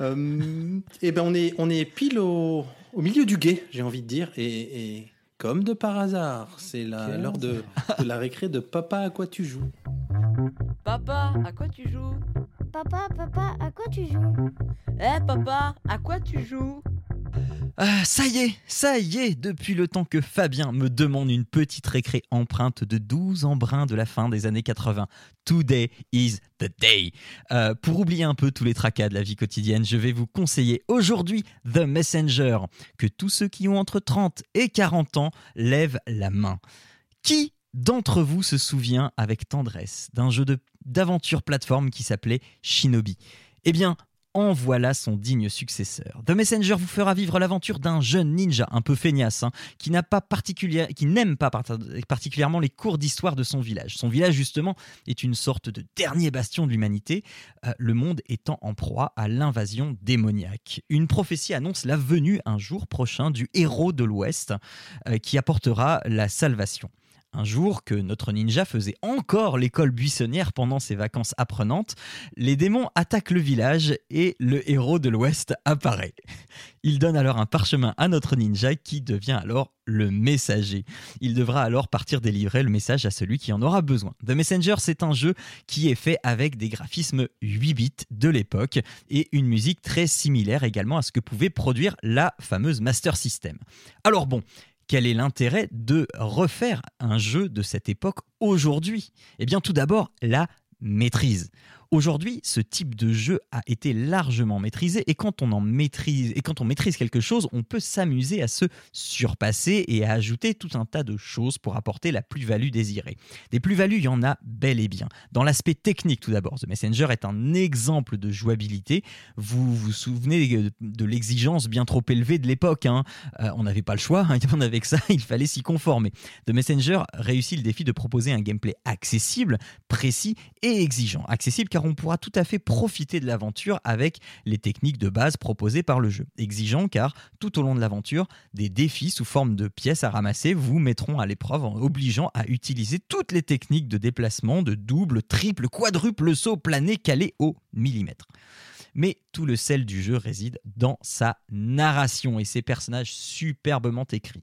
Euh, et eh ben on est, on est pile au, au milieu du guet, j'ai envie de dire. Et, et comme de par hasard, c'est l'heure de, de la récré de Papa, à quoi tu joues Papa, à quoi tu joues? Papa, papa, à quoi tu joues? Eh papa, à quoi tu joues? Ah, ça y est, ça y est, depuis le temps que Fabien me demande une petite récré empreinte de 12 embruns de la fin des années 80. Today is the day. Euh, pour oublier un peu tous les tracas de la vie quotidienne, je vais vous conseiller aujourd'hui The Messenger, que tous ceux qui ont entre 30 et 40 ans lèvent la main. Qui d'entre vous se souvient avec tendresse d'un jeu d'aventure plateforme qui s'appelait Shinobi? Eh bien, en voilà son digne successeur. The Messenger vous fera vivre l'aventure d'un jeune ninja un peu feignasse, hein, qui n'aime pas, particulièrement les cours d'histoire de son village. Son village, justement, est une sorte de dernier bastion de l'humanité, euh, le monde étant en proie à l'invasion démoniaque. Une prophétie annonce la venue un jour prochain du héros de l'Ouest, euh, qui apportera la salvation. Un jour que notre ninja faisait encore l'école buissonnière pendant ses vacances apprenantes, les démons attaquent le village et le héros de l'Ouest apparaît. Il donne alors un parchemin à notre ninja qui devient alors le messager. Il devra alors partir délivrer le message à celui qui en aura besoin. The Messenger, c'est un jeu qui est fait avec des graphismes 8 bits de l'époque et une musique très similaire également à ce que pouvait produire la fameuse Master System. Alors bon, quel est l'intérêt de refaire un jeu de cette époque aujourd'hui? Eh bien tout d'abord, la maîtrise. Aujourd'hui, ce type de jeu a été largement maîtrisé et quand on en maîtrise et quand on maîtrise quelque chose, on peut s'amuser à se surpasser et à ajouter tout un tas de choses pour apporter la plus-value désirée. Des plus-values, il y en a bel et bien. Dans l'aspect technique tout d'abord, The Messenger est un exemple de jouabilité. Vous vous souvenez de l'exigence bien trop élevée de l'époque. Hein. Euh, on n'avait pas le choix, hein. on avait que ça, il fallait s'y conformer. The Messenger réussit le défi de proposer un gameplay accessible, précis et exigeant. Accessible car on pourra tout à fait profiter de l'aventure avec les techniques de base proposées par le jeu. Exigeant car tout au long de l'aventure, des défis sous forme de pièces à ramasser vous mettront à l'épreuve en obligeant à utiliser toutes les techniques de déplacement de double, triple, quadruple saut plané calé au millimètre mais tout le sel du jeu réside dans sa narration et ses personnages superbement écrits.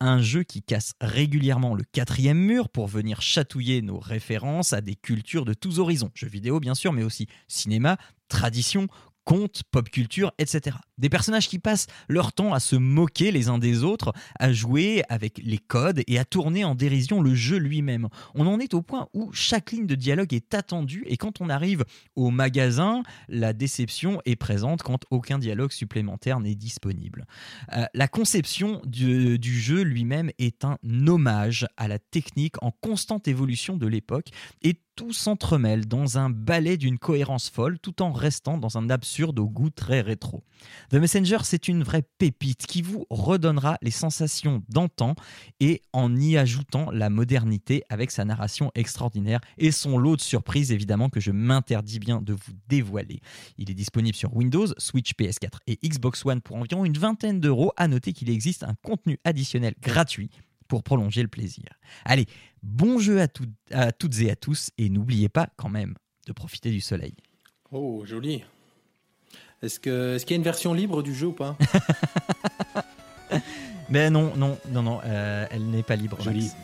Un jeu qui casse régulièrement le quatrième mur pour venir chatouiller nos références à des cultures de tous horizons, jeux vidéo bien sûr, mais aussi cinéma, tradition, contes, pop culture, etc. Des personnages qui passent leur temps à se moquer les uns des autres, à jouer avec les codes et à tourner en dérision le jeu lui-même. On en est au point où chaque ligne de dialogue est attendue et quand on arrive au magasin, la déception est présente quand aucun dialogue supplémentaire n'est disponible. Euh, la conception du, du jeu lui-même est un hommage à la technique en constante évolution de l'époque et tout s'entremêle dans un ballet d'une cohérence folle tout en restant dans un absurde au goût très rétro. The Messenger, c'est une vraie pépite qui vous redonnera les sensations d'antan et en y ajoutant la modernité avec sa narration extraordinaire et son lot de surprises évidemment que je m'interdis bien de vous dévoiler. Il est disponible sur Windows, Switch, PS4 et Xbox One pour environ une vingtaine d'euros. À noter qu'il existe un contenu additionnel gratuit pour prolonger le plaisir. Allez, bon jeu à, toutes et à tous et n'oubliez pas quand même de profiter du soleil. Oh, joli. Est-ce que est-ce qu'il y a une version libre du jeu ou pas Mais non, non, non, non, euh, elle n'est pas libre. Max.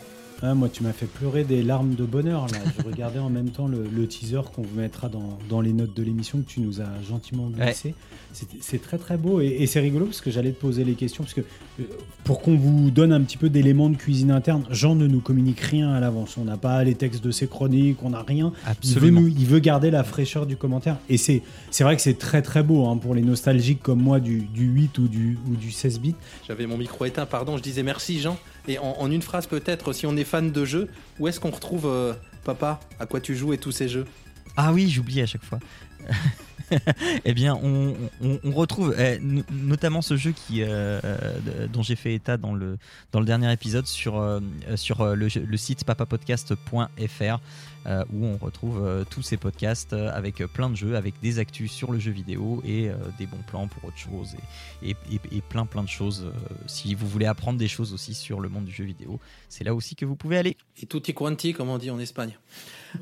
Ah, moi, tu m'as fait pleurer des larmes de bonheur. Là. Je regardais en même temps le, le teaser qu'on vous mettra dans, dans les notes de l'émission que tu nous as gentiment glissé. C'est- C'est très très beau et, et c'est rigolo parce que j'allais te poser les questions parce que euh, pour qu'on vous donne un petit peu d'éléments de cuisine interne, Jean ne nous communique rien à l'avance. On n'a pas les textes de ses chroniques, on n'a rien. Il veut, Absolument. nous- il veut garder la fraîcheur du commentaire. Et c'est c'est vrai que c'est très très beau hein, pour les nostalgiques comme moi du, du 8 ou du, ou du 16 bits. J'avais mon micro éteint, pardon. Je disais merci Jean. Et en, une phrase peut-être, si on est fan de jeux, où est-ce qu'on retrouve euh, Papa? À quoi tu joues et tous ces jeux? Ah oui, j'oublie à chaque fois. eh bien, on, retrouve eh, no- notamment ce jeu qui, euh, euh, dont j'ai fait état dans le, dans le dernier épisode sur, euh, sur le, site papapodcast.fr où on retrouve tous ces podcasts avec plein de jeux, avec des actus sur le jeu vidéo et des bons plans pour autre chose et, et, et- plein plein de choses. si vous voulez apprendre des choses aussi sur le monde du jeu vidéo, c'est là aussi que vous pouvez aller. Et tutti quanti, comme on dit en Espagne.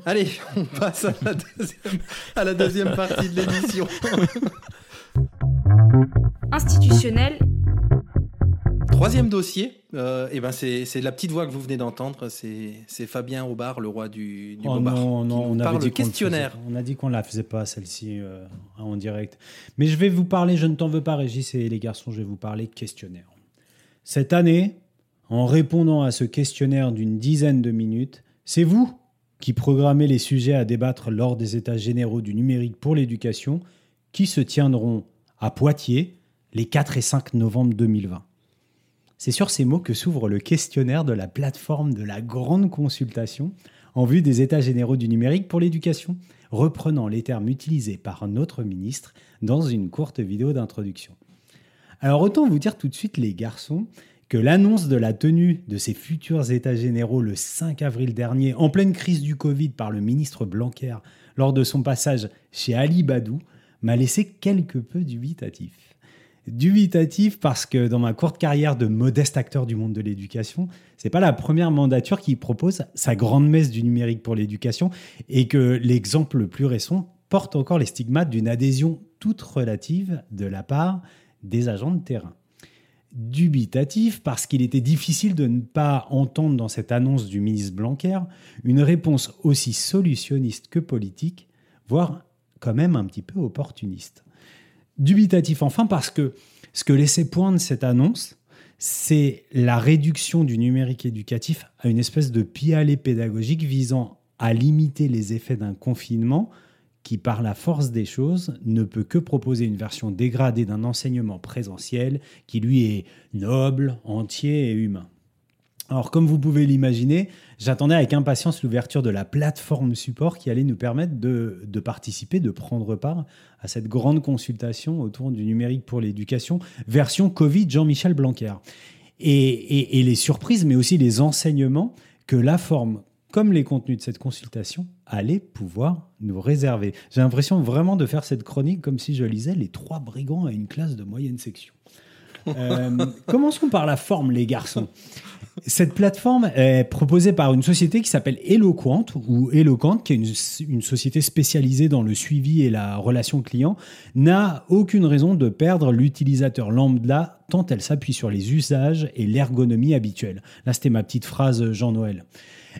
Allez, on passe à la deuxième, à la deuxième partie de l'émission. Institutionnel, Troisième dossier, euh, eh ben c'est c'est la petite voix que vous venez d'entendre. C'est c'est Fabien Aubard, le roi du, du Oh bobard, non, non, on avait parle dit questionnaire. faisait pas. On a dit qu'on la faisait pas celle-ci euh, en direct. Mais je vais vous parler, je ne t'en veux pas Régis et les garçons, je vais vous parler questionnaire. Cette année, en répondant à ce questionnaire d'une dizaine de minutes, c'est vous qui programmez les sujets à débattre lors des états généraux du numérique pour l'éducation qui se tiendront à Poitiers les 4 et 5 novembre 2020. C'est sur ces mots que s'ouvre le questionnaire de la plateforme de la grande consultation en vue des États généraux du numérique pour l'éducation, reprenant les termes utilisés par notre ministre dans une courte vidéo d'introduction. Alors autant vous dire tout de suite les garçons que l'annonce de la tenue de ces futurs États généraux le 5 avril dernier, en pleine crise du Covid par le ministre Blanquer lors de son passage chez Ali Badou, m'a laissé quelque peu dubitatif. Dubitatif parce que dans ma courte carrière de modeste acteur du monde de l'éducation, c'est pas la première mandature qui propose sa grande messe du numérique pour l'éducation et que l'exemple le plus récent porte encore les stigmates d'une adhésion toute relative de la part des agents de terrain. Dubitatif parce qu'il était difficile de ne pas entendre dans cette annonce du ministre Blanquer une réponse aussi solutionniste que politique, voire quand même un petit peu opportuniste. Dubitatif enfin parce que ce que laissait poindre cette annonce, c'est la réduction du numérique éducatif à une espèce de pis-aller pédagogique visant à limiter les effets d'un confinement qui, par la force des choses, ne peut que proposer une version dégradée d'un enseignement présentiel qui, lui, est noble, entier et humain. Alors, comme vous pouvez l'imaginer, j'attendais avec impatience l'ouverture de la plateforme support qui allait nous permettre de, participer, de prendre part à cette grande consultation autour du numérique pour l'éducation, version Covid Jean-Michel Blanquer. Et, les surprises, mais aussi les enseignements que la forme, comme les contenus de cette consultation, allaient pouvoir nous réserver. J'ai l'impression vraiment de faire cette chronique comme si je lisais Les Trois Brigands à une classe de moyenne section. Euh, commençons par la forme, les garçons? Cette plateforme est proposée par une société qui s'appelle Eloquent ou Eloquent, qui est une, une, société spécialisée dans le suivi et la relation client, n'a aucune raison de perdre l'utilisateur lambda tant elle s'appuie sur les usages et l'ergonomie habituelle. Là, c'était ma petite phrase Jean-Noël.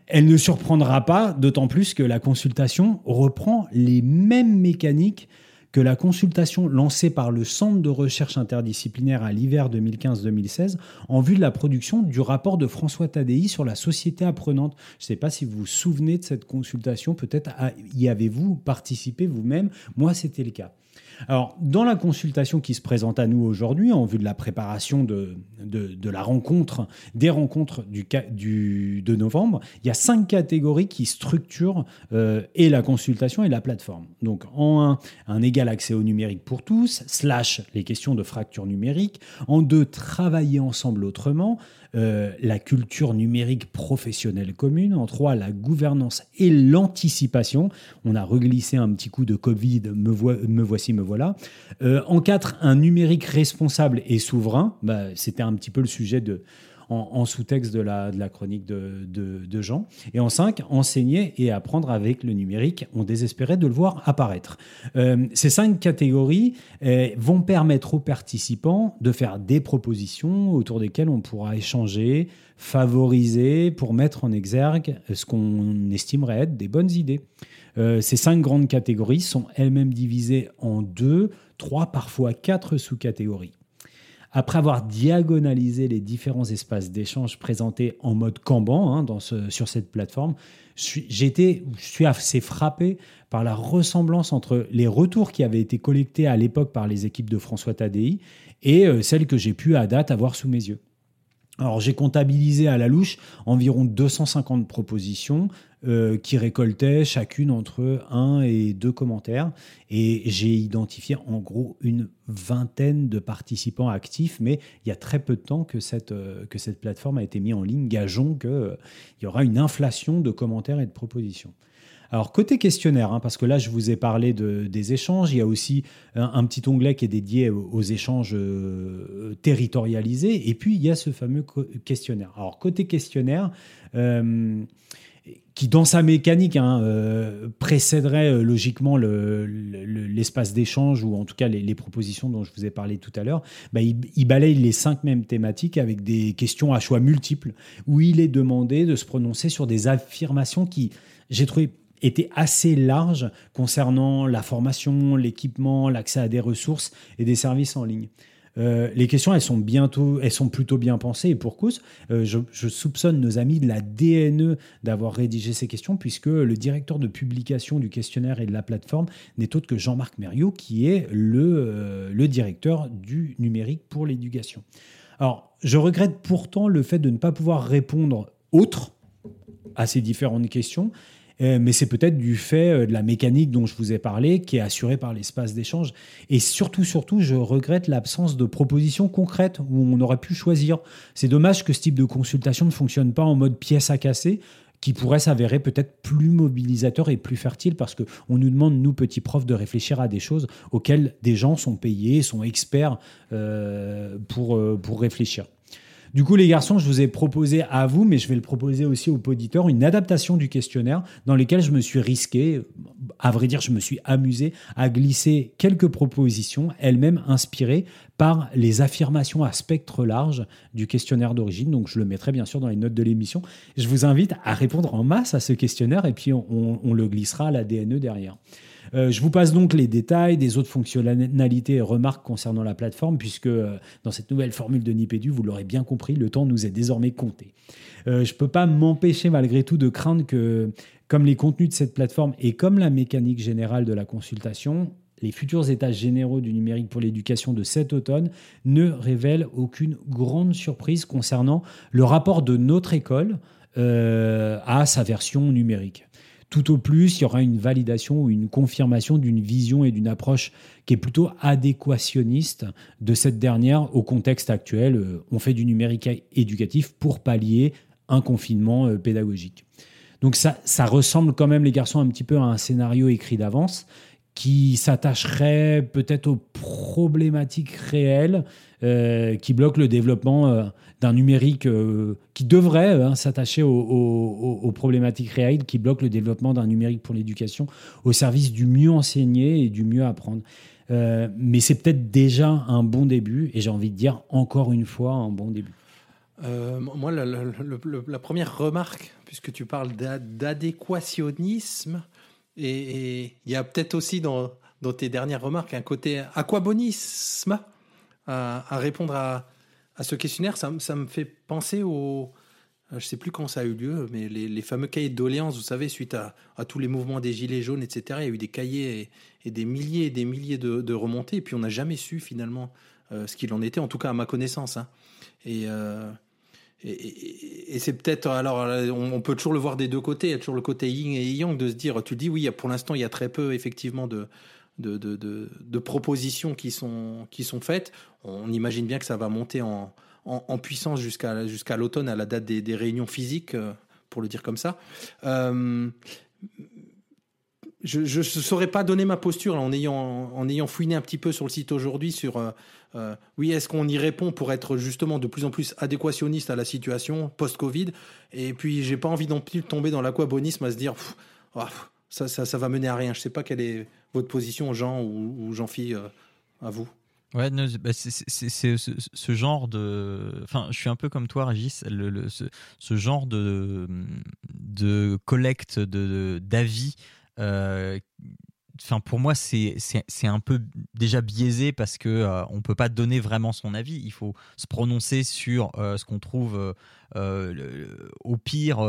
Elle ne surprendra pas, d'autant plus que la consultation reprend les mêmes mécaniques que la consultation lancée par le Centre de recherche interdisciplinaire à l'hiver 2015-2016 en vue de la production du rapport de François Tadei sur la société apprenante. Je ne sais pas si vous vous souvenez de cette consultation, peut-être y avez-vous participé vous-même. Moi, c'était le cas. Alors, dans la consultation qui se présente à nous aujourd'hui, en vue de la préparation rencontre, des rencontres du, du, de novembre, il y a cinq catégories qui structurent euh, et la consultation et la plateforme. Donc, en un, un égal accès au numérique pour tous, slash les questions de fracture numérique. En deux, travailler ensemble autrement. Euh, la culture numérique professionnelle commune. En trois, la gouvernance et l'anticipation. On a reglissé un petit coup de Covid, me, me voici, me voilà. Euh, en quatre, un numérique responsable et souverain. Bah, C'était un petit peu le sujet de, en, sous-texte de la, chronique de, de, Jean. Et en 5, enseigner et apprendre avec le numérique. On désespérait de le voir apparaître. Euh, ces cinq catégories euh, vont permettre aux participants de faire des propositions autour desquelles on pourra échanger, favoriser pour mettre en exergue ce qu'on estimerait être des bonnes idées. Euh, ces cinq grandes catégories sont elles-mêmes divisées en deux, trois, parfois quatre sous-catégories. Après avoir diagonalisé les différents espaces d'échange présentés en mode Kanban hein, sur cette plateforme, je suis assez frappé par la ressemblance entre les retours qui avaient été collectés à l'époque par les équipes de François Tadei et euh, celles que j'ai pu à date avoir sous mes yeux. Alors j'ai comptabilisé à la louche environ 250 propositions euh, qui récoltaient chacune entre un et deux commentaires et j'ai identifié en gros une vingtaine de participants actifs mais il y a très peu de temps que cette, euh, que cette plateforme a été mise en ligne. Gageons qu'il euh, y aura une inflation de commentaires et de propositions. Alors côté questionnaire, hein, parce que là je vous ai parlé de, des échanges, il y a aussi un, petit onglet qui est dédié aux, échanges euh, territorialisés, et puis il y a ce fameux questionnaire. Alors côté questionnaire, qui dans sa mécanique hein, euh, précéderait logiquement l'espace d'échange ou en tout cas les, propositions dont je vous ai parlé tout à l'heure, bah, il, il, balaye les cinq mêmes thématiques avec des questions à choix multiples où il est demandé de se prononcer sur des affirmations qui, j'ai trouvé était assez large concernant la formation, l'équipement, l'accès à des ressources et des services en ligne. Euh, les questions, elles sont, bientôt, sont plutôt bien pensées et pour cause. Euh, je, soupçonne nos amis de la DNE d'avoir rédigé ces questions puisque le directeur de publication du questionnaire et de la plateforme n'est autre que Jean-Marc Mériot qui est le, euh, le directeur du numérique pour l'éducation. Alors, je regrette pourtant le fait de ne pas pouvoir répondre autre à ces différentes questions mais c'est peut-être du fait euh, de la mécanique dont je vous ai parlé, qui est assurée par l'espace d'échange. Et surtout, surtout, je regrette l'absence de propositions concrètes où on aurait pu choisir. C'est dommage que ce type de consultation ne fonctionne pas en mode pièce à casser qui pourrait s'avérer peut-être plus mobilisateur et plus fertile parce qu'on nous demande, nous, petits profs, de réfléchir à des choses auxquelles des gens sont payés, sont experts euh, pour, pour réfléchir. Du coup, les garçons, je vous ai proposé à vous, mais je vais le proposer aussi aux auditeurs, une adaptation du questionnaire dans lequel je me suis risqué, à vrai dire, je me suis amusé à glisser quelques propositions, elles-mêmes inspirées par les affirmations à spectre large du questionnaire d'origine. Donc, je le mettrai bien sûr dans les notes de l'émission. Je vous invite à répondre en masse à ce questionnaire et puis on, on le glissera à la DNE derrière. Euh, je vous passe donc les détails des autres fonctionnalités et remarques concernant la plateforme, puisque euh, dans cette nouvelle formule de Nipédu, vous l'aurez bien compris, le temps nous est désormais compté. Euh, je ne peux pas m'empêcher malgré tout de craindre que, comme les contenus de cette plateforme et comme la mécanique générale de la consultation, les futurs états généraux du numérique pour l'éducation de cet automne ne révèlent aucune grande surprise concernant le rapport de notre école à sa version numérique. Tout au plus, il y aura une validation ou une confirmation d'une vision et d'une approche qui est plutôt adéquationniste de cette dernière au contexte actuel. Euh, on fait du numérique éducatif pour pallier un confinement euh, pédagogique. Donc ça, ça ressemble quand même, les garçons, un petit peu à un scénario écrit d'avance qui s'attacherait peut-être aux problématiques réelles euh, qui bloquent le développement euh, d'un numérique euh, qui devrait hein, s'attacher aux, problématiques réelles qui bloquent le développement d'un numérique pour l'éducation au service du mieux enseigner et du mieux apprendre. mais c'est peut-être déjà un bon début et j'ai envie de dire encore une fois un bon début. moi, la, la, première remarque, puisque tu parles d'adéquationnisme, et il y a peut-être aussi dans, dans tes dernières remarques un côté aquabonisme à, répondre à, ce questionnaire. Ça, me- fait penser au. Je sais plus quand ça a eu lieu, mais les, fameux cahiers de doléances, vous savez, suite à, tous les mouvements des Gilets jaunes, etc., il y a eu des cahiers et, des milliers et des milliers de, remontées, et puis on n'a jamais su finalement euh, ce qu'il en était, en tout cas à ma connaissance. hein. Et, euh, et, et- c'est peut-être, alors on, peut toujours le voir des deux côtés, il y a toujours le côté yin et yang de se dire, tu dis oui, pour l'instant il y a très peu effectivement de, de, propositions qui sont, faites. On imagine bien que ça va monter en, puissance jusqu'à l'automne, à la date des, réunions physiques, euh, pour le dire comme ça. Euh, je ne saurais pas donner ma posture en, ayant, fouiné un petit peu sur le site aujourd'hui sur euh, oui, est-ce qu'on y répond pour être justement de plus en plus adéquationniste à la situation post-Covid? Et puis, j'ai pas envie non plus de tomber dans l'aquabonisme à se dire ah, ça, ça, ça va mener à rien. Je sais pas quelle est votre position, Jean ou, ou Jean-Phi, euh, à vous? Ouais, bah, c'est c'est ce, genre de. Enfin, je suis un peu comme toi, Régis. Le, ce, genre de, de collecte de- d'avis. euh, Enfin, pour moi, c'est un peu déjà biaisé parce que euh, on peut pas donner vraiment son avis. Il faut se prononcer sur euh, ce qu'on trouve euh, au pire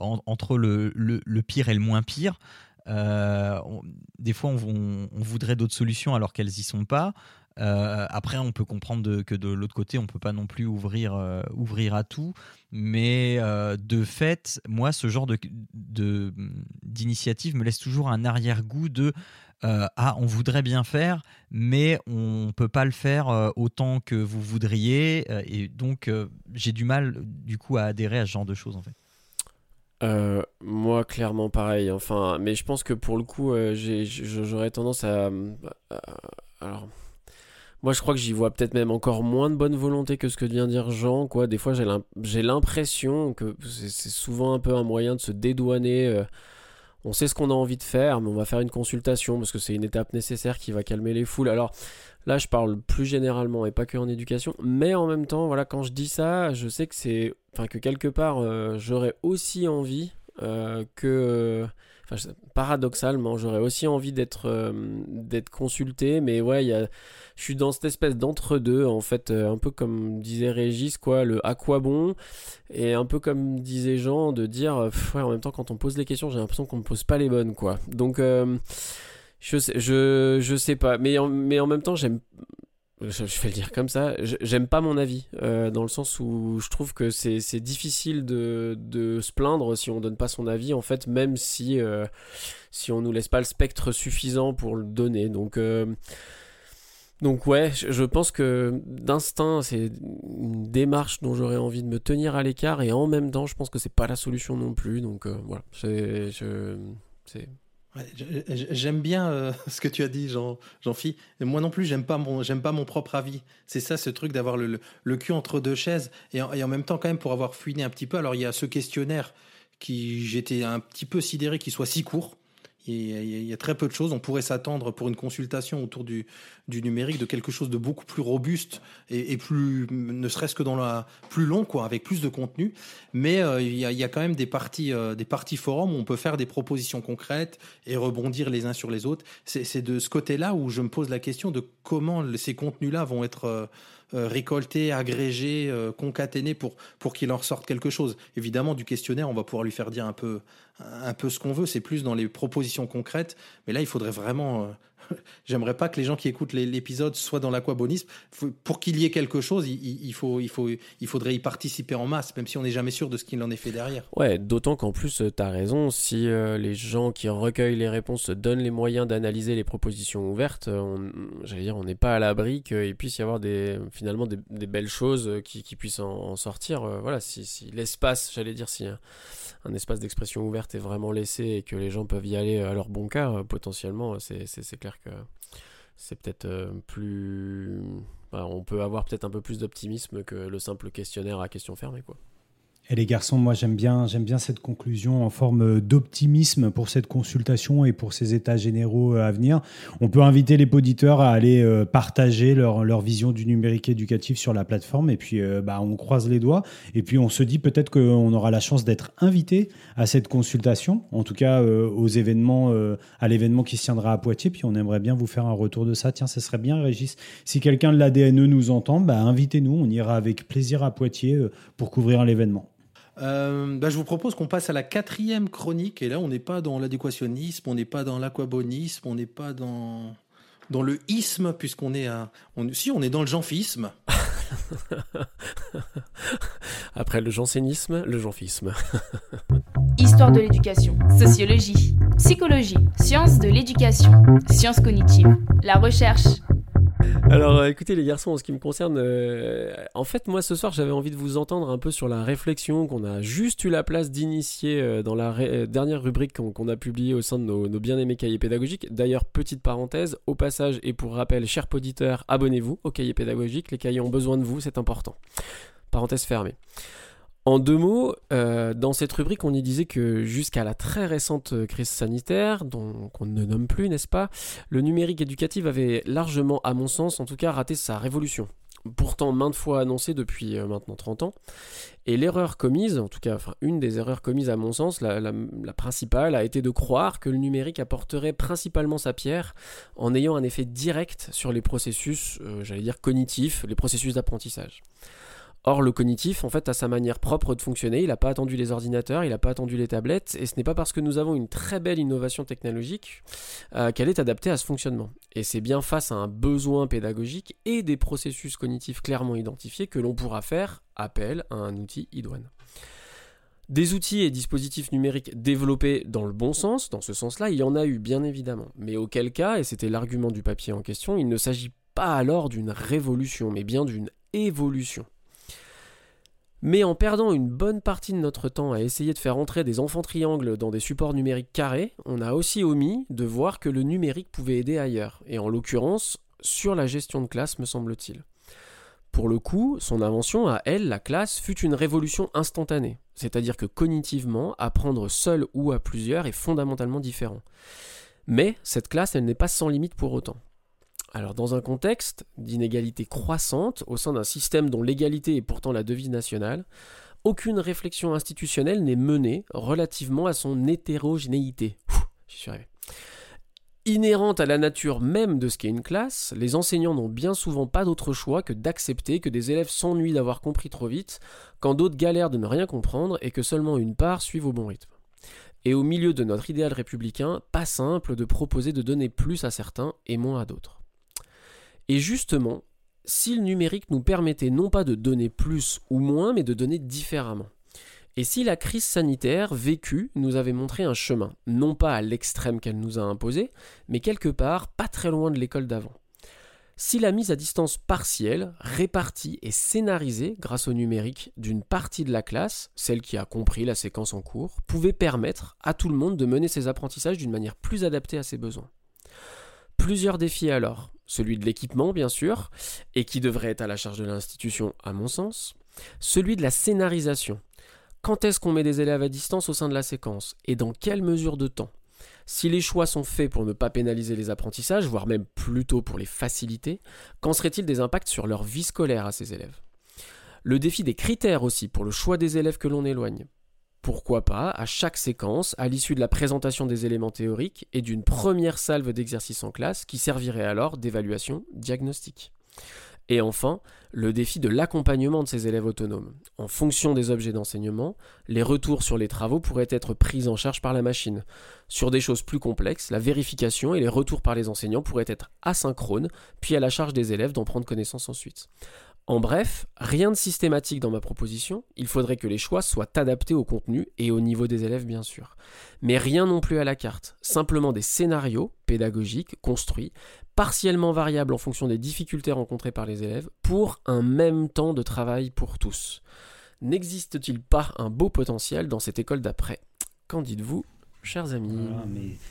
en- entre le, le- le pire et le moins pire. Euh, on- des fois, on, voudrait d'autres solutions alors qu'elles y sont pas. Euh, après, on peut comprendre que de l'autre côté, on peut pas non plus ouvrir, euh, à tout. Mais de fait, moi, ce genre d'initiative me laisse toujours un arrière-goût de ah, on voudrait bien faire, mais on peut pas le faire autant que vous voudriez. Et donc, j'ai du mal, du coup, à adhérer à ce genre de choses, en fait. Euh, moi, clairement pareil. Enfin, mais je pense que pour le coup, euh, j'aurais tendance à, Alors, moi, je crois que j'y vois peut-être même encore moins de bonne volonté que ce que vient dire Jean. Quoi, des fois, j'ai l'im- j'ai l'impression que c'est souvent un peu un moyen de se dédouaner. euh, on sait ce qu'on a envie de faire, mais on va faire une consultation parce que c'est une étape nécessaire qui va calmer les foules. Alors. Là, je parle plus généralement et pas que en éducation, mais en même temps, voilà, quand je dis ça, je sais que c'est, enfin, que quelque part, euh, j'aurais aussi envie euh, que, enfin, paradoxalement, j'aurais aussi envie d'être, euh, d'être consulté, mais ouais, y a, je suis dans cette espèce d'entre-deux, en fait, un peu comme disait Régis, quoi, le à quoi bon, et un peu comme disait Jean, de dire, ouais, en même temps, quand on pose les questions, j'ai l'impression qu'on me pose pas les bonnes, quoi. Donc, je sais, je, je sais pas, mais en, mais en même temps, j'aime. Je, vais le dire comme ça, j'aime pas mon avis, euh, dans le sens où je trouve que c'est difficile de, de se plaindre si on donne pas son avis, en fait, même si, euh, si on nous laisse pas le spectre suffisant pour le donner. Donc, euh, donc ouais, je, pense que d'instinct, c'est une démarche dont j'aurais envie de me tenir à l'écart, et en même temps, je pense que c'est pas la solution non plus. Donc euh, voilà, c'est- J'aime bien euh, ce que tu as dit, Jean. Et moi non plus, j'aime pas mon, j'aime pas mon propre avis. C'est ça, ce truc d'avoir le, le, le cul entre deux chaises. Et en, et en même temps, quand même, pour avoir fouiné un petit peu, alors il y a ce questionnaire qui, j'étais un petit peu sidéré qu'il soit si court. Il y, a, très peu de choses. On pourrait s'attendre pour une consultation autour du, du numérique de quelque chose de beaucoup plus robuste et, plus, ne serait-ce que dans la plus long, avec plus de contenu. Mais euh, il, y a, quand même des parties, euh, des parties forums où on peut faire des propositions concrètes et rebondir les uns sur les autres. C'est de ce côté-là où je me pose la question de comment ces contenus-là vont être euh, euh, récoltés, agrégés, euh, concaténés pour, pour qu'il en ressorte quelque chose. Évidemment, du questionnaire, on va pouvoir lui faire dire un peu, un peu ce qu'on veut. C'est plus dans les propositions concrètes. Mais là, il faudrait vraiment. Euh, J'aimerais pas que les gens qui écoutent l'épisode soient dans l'aquabonisme. Pour qu'il y ait quelque chose, il, faut, il, faut, il faudrait y participer en masse, même si on n'est jamais sûr de ce qu'il en est fait derrière. Ouais, d'autant qu'en plus, tu as raison, si euh, les gens qui recueillent les réponses se donnent les moyens d'analyser les propositions ouvertes, euh, j'allais dire, on n'est pas à l'abri qu'il puisse y avoir des, finalement des, belles choses euh, qui, puissent en, sortir. Euh, voilà, si, l'espace, j'allais dire, si un, espace d'expression ouverte est vraiment laissé et que les gens peuvent y aller à leur bon cas, euh, potentiellement, euh, c'est c'est- c'est peut-être euh, plus... voilà, on peut avoir peut-être un peu plus d'optimisme que le simple questionnaire à question fermée, quoi. Et les garçons, moi j'aime bien, j'aime bien cette conclusion en forme d'optimisme pour cette consultation et pour ces états généraux euh, à venir. On peut inviter les auditeurs à aller euh, partager leur, vision du numérique éducatif sur la plateforme et puis euh, bah, on croise les doigts et puis on se dit peut-être qu'on aura la chance d'être invité à cette consultation, en tout cas aux événements, à l'événement qui se tiendra à Poitiers. Puis on aimerait bien vous faire un retour de ça. Tiens, ce serait bien, Régis. Si quelqu'un de l'ADNE nous entend, bah, invitez-nous. On ira avec plaisir à Poitiers pour couvrir l'événement. Euh, bah, je vous propose qu'on passe à la quatrième chronique. Et là, on n'est pas dans l'adéquationnisme, on n'est pas dans l'aquabonisme, on n'est pas dans, dans le isme, puisqu'on est à. On, si, on est dans le janfisme. Après le jansénisme, le janfisme. Histoire de l'éducation, sociologie, psychologie, sciences de l'éducation, sciences cognitives, la recherche, alors euh, écoutez les garçons, en ce qui me concerne, euh, en fait moi ce soir j'avais envie de vous entendre un peu sur la réflexion qu'on a juste eu la place d'initier euh, dans la dernière rubrique qu'on a publiée au sein de nos, bien-aimés cahiers pédagogiques. D'ailleurs petite parenthèse, au passage et pour rappel, chers auditeurs, abonnez-vous aux cahiers pédagogiques, les cahiers ont besoin de vous, c'est important. Parenthèse fermée. En deux mots, euh, dans cette rubrique, on y disait que jusqu'à la très récente crise sanitaire, qu'on ne nomme plus, n'est-ce pas, le numérique éducatif avait largement, à mon sens, en tout cas, raté sa révolution. Pourtant maintes fois annoncée depuis euh, maintenant 30 ans. Et l'erreur commise, en tout cas, une des erreurs commises à mon sens, la, principale, a été de croire que le numérique apporterait principalement sa pierre en ayant un effet direct sur les processus, euh, j'allais dire cognitifs, les processus d'apprentissage. Or, le cognitif, en fait, a sa manière propre de fonctionner. Il n'a pas attendu les ordinateurs, il n'a pas attendu les tablettes, et ce n'est pas parce que nous avons une très belle innovation technologique euh, qu'elle est adaptée à ce fonctionnement. Et c'est bien face à un besoin pédagogique et des processus cognitifs clairement identifiés que l'on pourra faire appel à un outil idoine. Des outils et dispositifs numériques développés dans le bon sens, dans ce sens-là, il y en a eu bien évidemment. Mais auquel cas, et c'était l'argument du papier en question, il ne s'agit pas alors d'une révolution, mais bien d'une évolution. Mais en perdant une bonne partie de notre temps à essayer de faire entrer des enfants triangles dans des supports numériques carrés, on a aussi omis de voir que le numérique pouvait aider ailleurs, et en l'occurrence sur la gestion de classe me semble-t-il. Pour le coup, son invention à elle, la classe, fut une révolution instantanée, c'est-à-dire que cognitivement, apprendre seul ou à plusieurs est fondamentalement différent. Mais cette classe, elle n'est pas sans limite pour autant. Alors dans un contexte d'inégalité croissante au sein d'un système dont l'égalité est pourtant la devise nationale, aucune réflexion institutionnelle n'est menée relativement à son hétérogénéité. Inhérente à la nature même de ce qu'est une classe, les enseignants n'ont bien souvent pas d'autre choix que d'accepter que des élèves s'ennuient d'avoir compris trop vite, quand d'autres galèrent de ne rien comprendre et que seulement une part suive au bon rythme. Et au milieu de notre idéal républicain, pas simple de proposer de donner plus à certains et moins à d'autres. Et justement, si le numérique nous permettait non pas de donner plus ou moins, mais de donner différemment. Et si la crise sanitaire vécue nous avait montré un chemin, non pas à l'extrême qu'elle nous a imposé, mais quelque part pas très loin de l'école d'avant. Si la mise à distance partielle, répartie et scénarisée grâce au numérique d'une partie de la classe, celle qui a compris la séquence en cours, pouvait permettre à tout le monde de mener ses apprentissages d'une manière plus adaptée à ses besoins. Plusieurs défis alors celui de l'équipement bien sûr, et qui devrait être à la charge de l'institution à mon sens, celui de la scénarisation. Quand est-ce qu'on met des élèves à distance au sein de la séquence, et dans quelle mesure de temps? Si les choix sont faits pour ne pas pénaliser les apprentissages, voire même plutôt pour les faciliter, qu'en serait-il des impacts sur leur vie scolaire à ces élèves? Le défi des critères aussi pour le choix des élèves que l'on éloigne pourquoi pas, à chaque séquence, à l'issue de la présentation des éléments théoriques et d'une première salve d'exercices en classe qui servirait alors d'évaluation diagnostique. Et enfin, le défi de l'accompagnement de ces élèves autonomes. En fonction des objets d'enseignement, les retours sur les travaux pourraient être pris en charge par la machine. Sur des choses plus complexes, la vérification et les retours par les enseignants pourraient être asynchrones, puis à la charge des élèves d'en prendre connaissance ensuite. En bref, rien de systématique dans ma proposition, il faudrait que les choix soient adaptés au contenu et au niveau des élèves bien sûr. Mais rien non plus à la carte, simplement des scénarios pédagogiques construits, partiellement variables en fonction des difficultés rencontrées par les élèves, pour un même temps de travail pour tous. N'existe-t-il pas un beau potentiel dans cette école d'après? Qu'en dites-vous? Chers amis.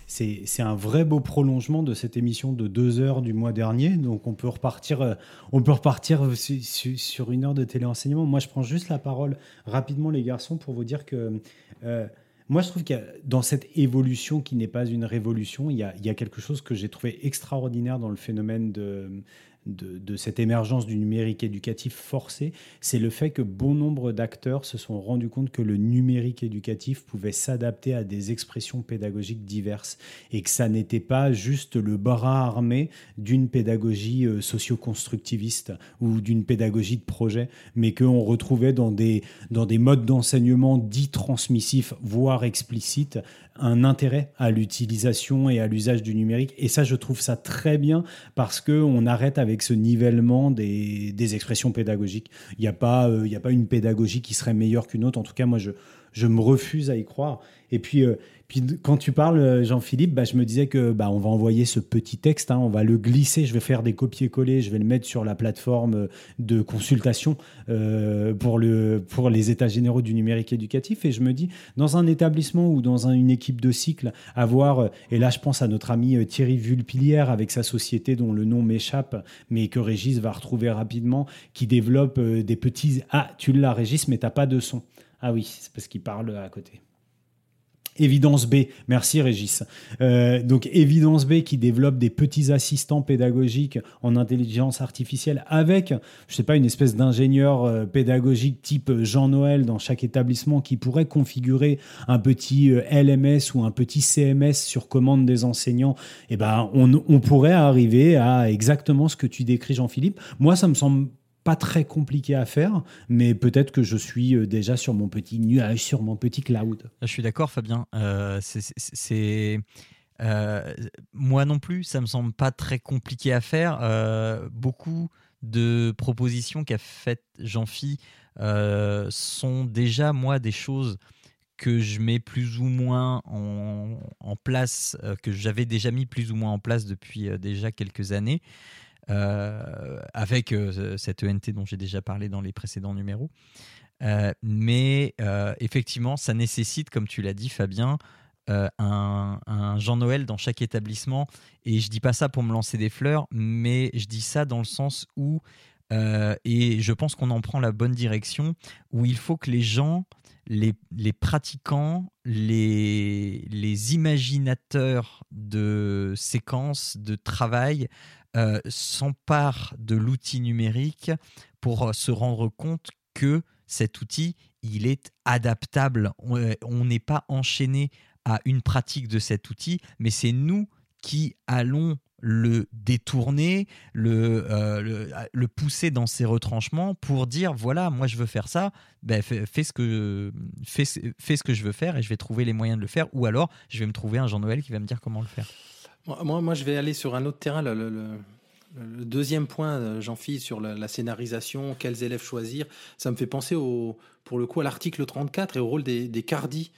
C'est un vrai beau prolongement de cette émission de deux heures du mois dernier. Donc on peut repartir, euh, on peut repartir su- su- sur une heure de téléenseignement. Moi, je prends juste la parole rapidement, les garçons, pour vous dire que euh, moi, je trouve a, dans cette évolution qui n'est pas une révolution, il y a quelque chose que j'ai trouvé extraordinaire dans le phénomène de, de, cette émergence du numérique éducatif forcé. C'est le fait que bon nombre d'acteurs se sont rendus compte que le numérique éducatif pouvait s'adapter à des expressions pédagogiques diverses et que ça n'était pas juste le bras armé d'une pédagogie euh, socio-constructiviste ou d'une pédagogie de projet, mais qu'on retrouvait dans des, dans des modes d'enseignement dits transmissifs, voire explicites, un intérêt à l'utilisation et à l'usage du numérique. Et ça, je trouve ça très bien parce qu'on arrête avec ce nivellement des, expressions pédagogiques. Il n'y a, pas, euh, a pas une pédagogie qui serait meilleure qu'une autre. En tout cas, moi, je, je me refuse à y croire. Et puis, euh, puis quand tu parles, euh, Jean-Philippe, bah, je me disais que bah, on va envoyer ce petit texte, hein, on va le glisser, je vais faire des copier-coller, je vais le mettre sur la plateforme euh, de consultation pour, le, pour les états généraux du numérique éducatif. Et je me dis, dans un établissement ou dans un- une équipe de cycle, avoir, et là je pense à notre ami Thierry Vulpilière avec sa société dont le nom m'échappe, mais que Régis va retrouver rapidement, qui développe des petits... Ah, tu l'as Régis, mais t'as pas de son. Ah oui, c'est parce qu'il parle à côté. Évidence B, merci Régis. Euh, donc Évidence B qui développe des petits assistants pédagogiques en intelligence artificielle avec, je sais pas, une espèce d'ingénieur euh, pédagogique type Jean-Noël dans chaque établissement qui pourrait configurer un petit euh, LMS ou un petit CMS sur commande des enseignants. Eh ben, on pourrait arriver à exactement ce que tu décris Jean-Philippe. Moi, ça me semble pas très compliqué à faire, mais peut-être que je suis euh, déjà sur mon petit nuage, sur mon petit cloud. Je suis d'accord, Fabien. Euh, c'est- euh, moi non plus, ça me semble pas très compliqué à faire. Beaucoup de propositions qu'a faites Jean-Phi sont déjà, moi, des choses que je mets plus ou moins en, place, que j'avais déjà mis plus ou moins en place depuis déjà quelques années, avec euh, cette ENT dont j'ai déjà parlé dans les précédents numéros. Euh, mais euh, effectivement, ça nécessite, comme tu l'as dit, Fabien, euh, un, Jean-Noël dans chaque établissement. Et je dis pas ça pour me lancer des fleurs, mais je dis ça dans le sens où, euh, et je pense qu'on en prend la bonne direction, où il faut que les gens, les, pratiquants, les imaginateurs de séquences, de travail, euh, s'emparent de l'outil numérique pour euh, se rendre compte que cet outil, il est adaptable. On euh, on n'est pas enchaîné à une pratique de cet outil, mais c'est nous qui allons le détourner, le, le, pousser dans ses retranchements pour dire voilà, moi je veux faire ça, ben, fais, fais ce que, fais, fais ce que je veux faire et je vais trouver les moyens de le faire, ou alors je vais me trouver un Jean-Noël qui va me dire comment le faire. Moi, je vais aller sur un autre terrain. Le, deuxième point, euh, Jean-Philippe, sur la, scénarisation, quels élèves choisir, ça me fait penser au, pour le coup à l'article 34 et au rôle des, des cardis,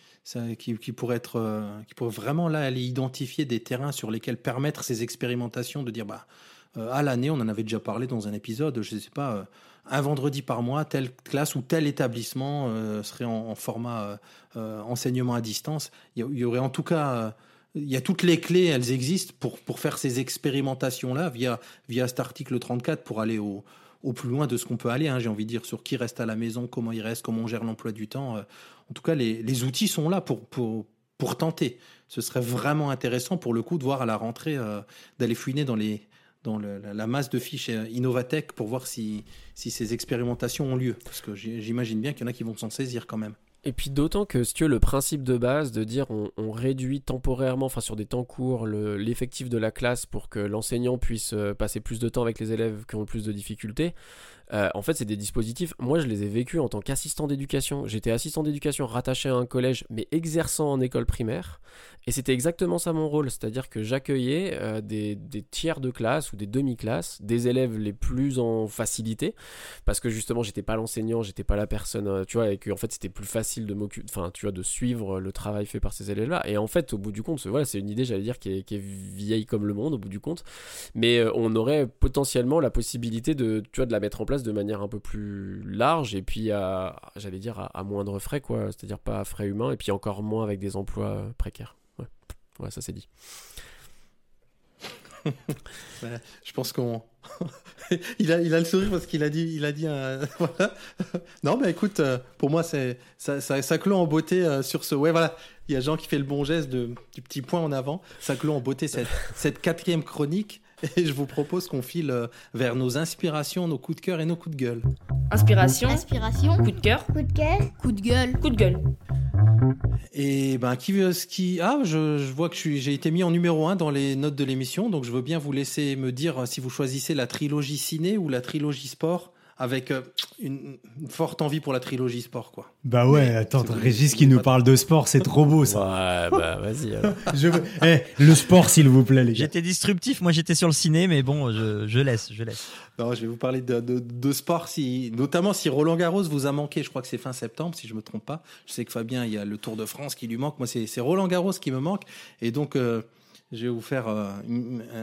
qui, qui pourrait être, euh, qui vraiment là aller identifier des terrains sur lesquels permettre ces expérimentations, de dire bah euh, à l'année, on en avait déjà parlé dans un épisode, je ne sais pas, un vendredi par mois, telle classe ou tel établissement serait en, format enseignement à distance. Il y, aurait en tout cas il y a toutes les clés, elles existent pour, pour faire ces expérimentations-là via, via cet article 34 pour aller au, au plus loin de ce qu'on peut aller, hein, j'ai envie de dire, sur qui reste à la maison, comment il reste, comment on gère l'emploi du temps. euh. en tout cas, les, les outils sont là pour, pour, pour tenter. Ce serait vraiment intéressant pour le coup de voir à la rentrée, euh, d'aller fouiner dans, les, dans la, masse de fiches euh, Innovatech pour voir si, si ces expérimentations ont lieu. Parce que j'imagine bien qu'il y en a qui vont s'en saisir quand même. Et puis d'autant que si tu le principe de base de dire on, réduit temporairement, enfin sur des temps courts, le- l'effectif de la classe pour que l'enseignant puisse euh, passer plus de temps avec les élèves qui ont le plus de difficultés, euh, en fait c'est des dispositifs, moi je les ai vécus en tant qu'assistant d'éducation. J'étais assistant d'éducation rattaché à un collège mais exerçant en école primaire. Et c'était exactement ça mon rôle, c'est-à-dire que j'accueillais euh, des, tiers de classe ou des demi-classes, des élèves les plus en facilité, parce que justement j'étais pas l'enseignant, j'étais pas la personne, euh, tu vois, et que en fait c'était plus facile de m'occuper, enfin tu vois, de suivre le travail fait par ces élèves-là. Et en fait, au bout du compte, voilà, c'est une idée, j'allais dire, qui est, qui est vieille comme le monde, au bout du compte, mais on aurait potentiellement la possibilité de, tu vois, de la mettre en place de manière un peu plus large et puis à, j'allais dire, à, moindre frais, quoi, c'est-à-dire pas à frais humains et puis encore moins avec des emplois euh, précaires. Voilà, ça c'est dit. Ouais, je pense qu'on. il, a, il a le sourire parce qu'il a dit. Il a dit. Non, mais écoute, euh, pour moi, ça, ça, ça clôt en beauté euh, sur ce. Ouais, voilà. Il y a Jean qui fait le bon geste de, du petit point en avant. Ça clôt en beauté cette, cette quatrième chronique. Et je vous propose qu'on file euh, vers nos inspirations, nos coups de cœur et nos coups de gueule. Inspiration, Inspiration. coup de cœur, Coup de cœur. Coup de gueule. coup de gueule. Et ben, qui veut ce qui. Ah, je, je vois que j'ai été mis en numéro 1 dans les notes de l'émission, donc je veux bien vous laisser me dire si vous choisissez la trilogie ciné ou la trilogie sport, avec euh, une, une forte envie pour la trilogie sport, quoi. Bah ouais, attends. Régis qui nous parle de sport, c'est trop beau ça. Ouais, bah vas-y. alors. Je veux- Eh, le sport, s'il vous plaît, les gars. J'étais disruptif, moi j'étais sur le ciné, mais bon, je, je laisse, je laisse. Non, je vais vous parler de, de, de sport, si, notamment si Roland Garros vous a manqué. Je crois que c'est fin septembre, si je me trompe pas. Je sais que Fabien, il y a le Tour de France qui lui manque. Moi, c'est c'est Roland Garros qui me manque. Et donc, euh, je vais vous faire euh,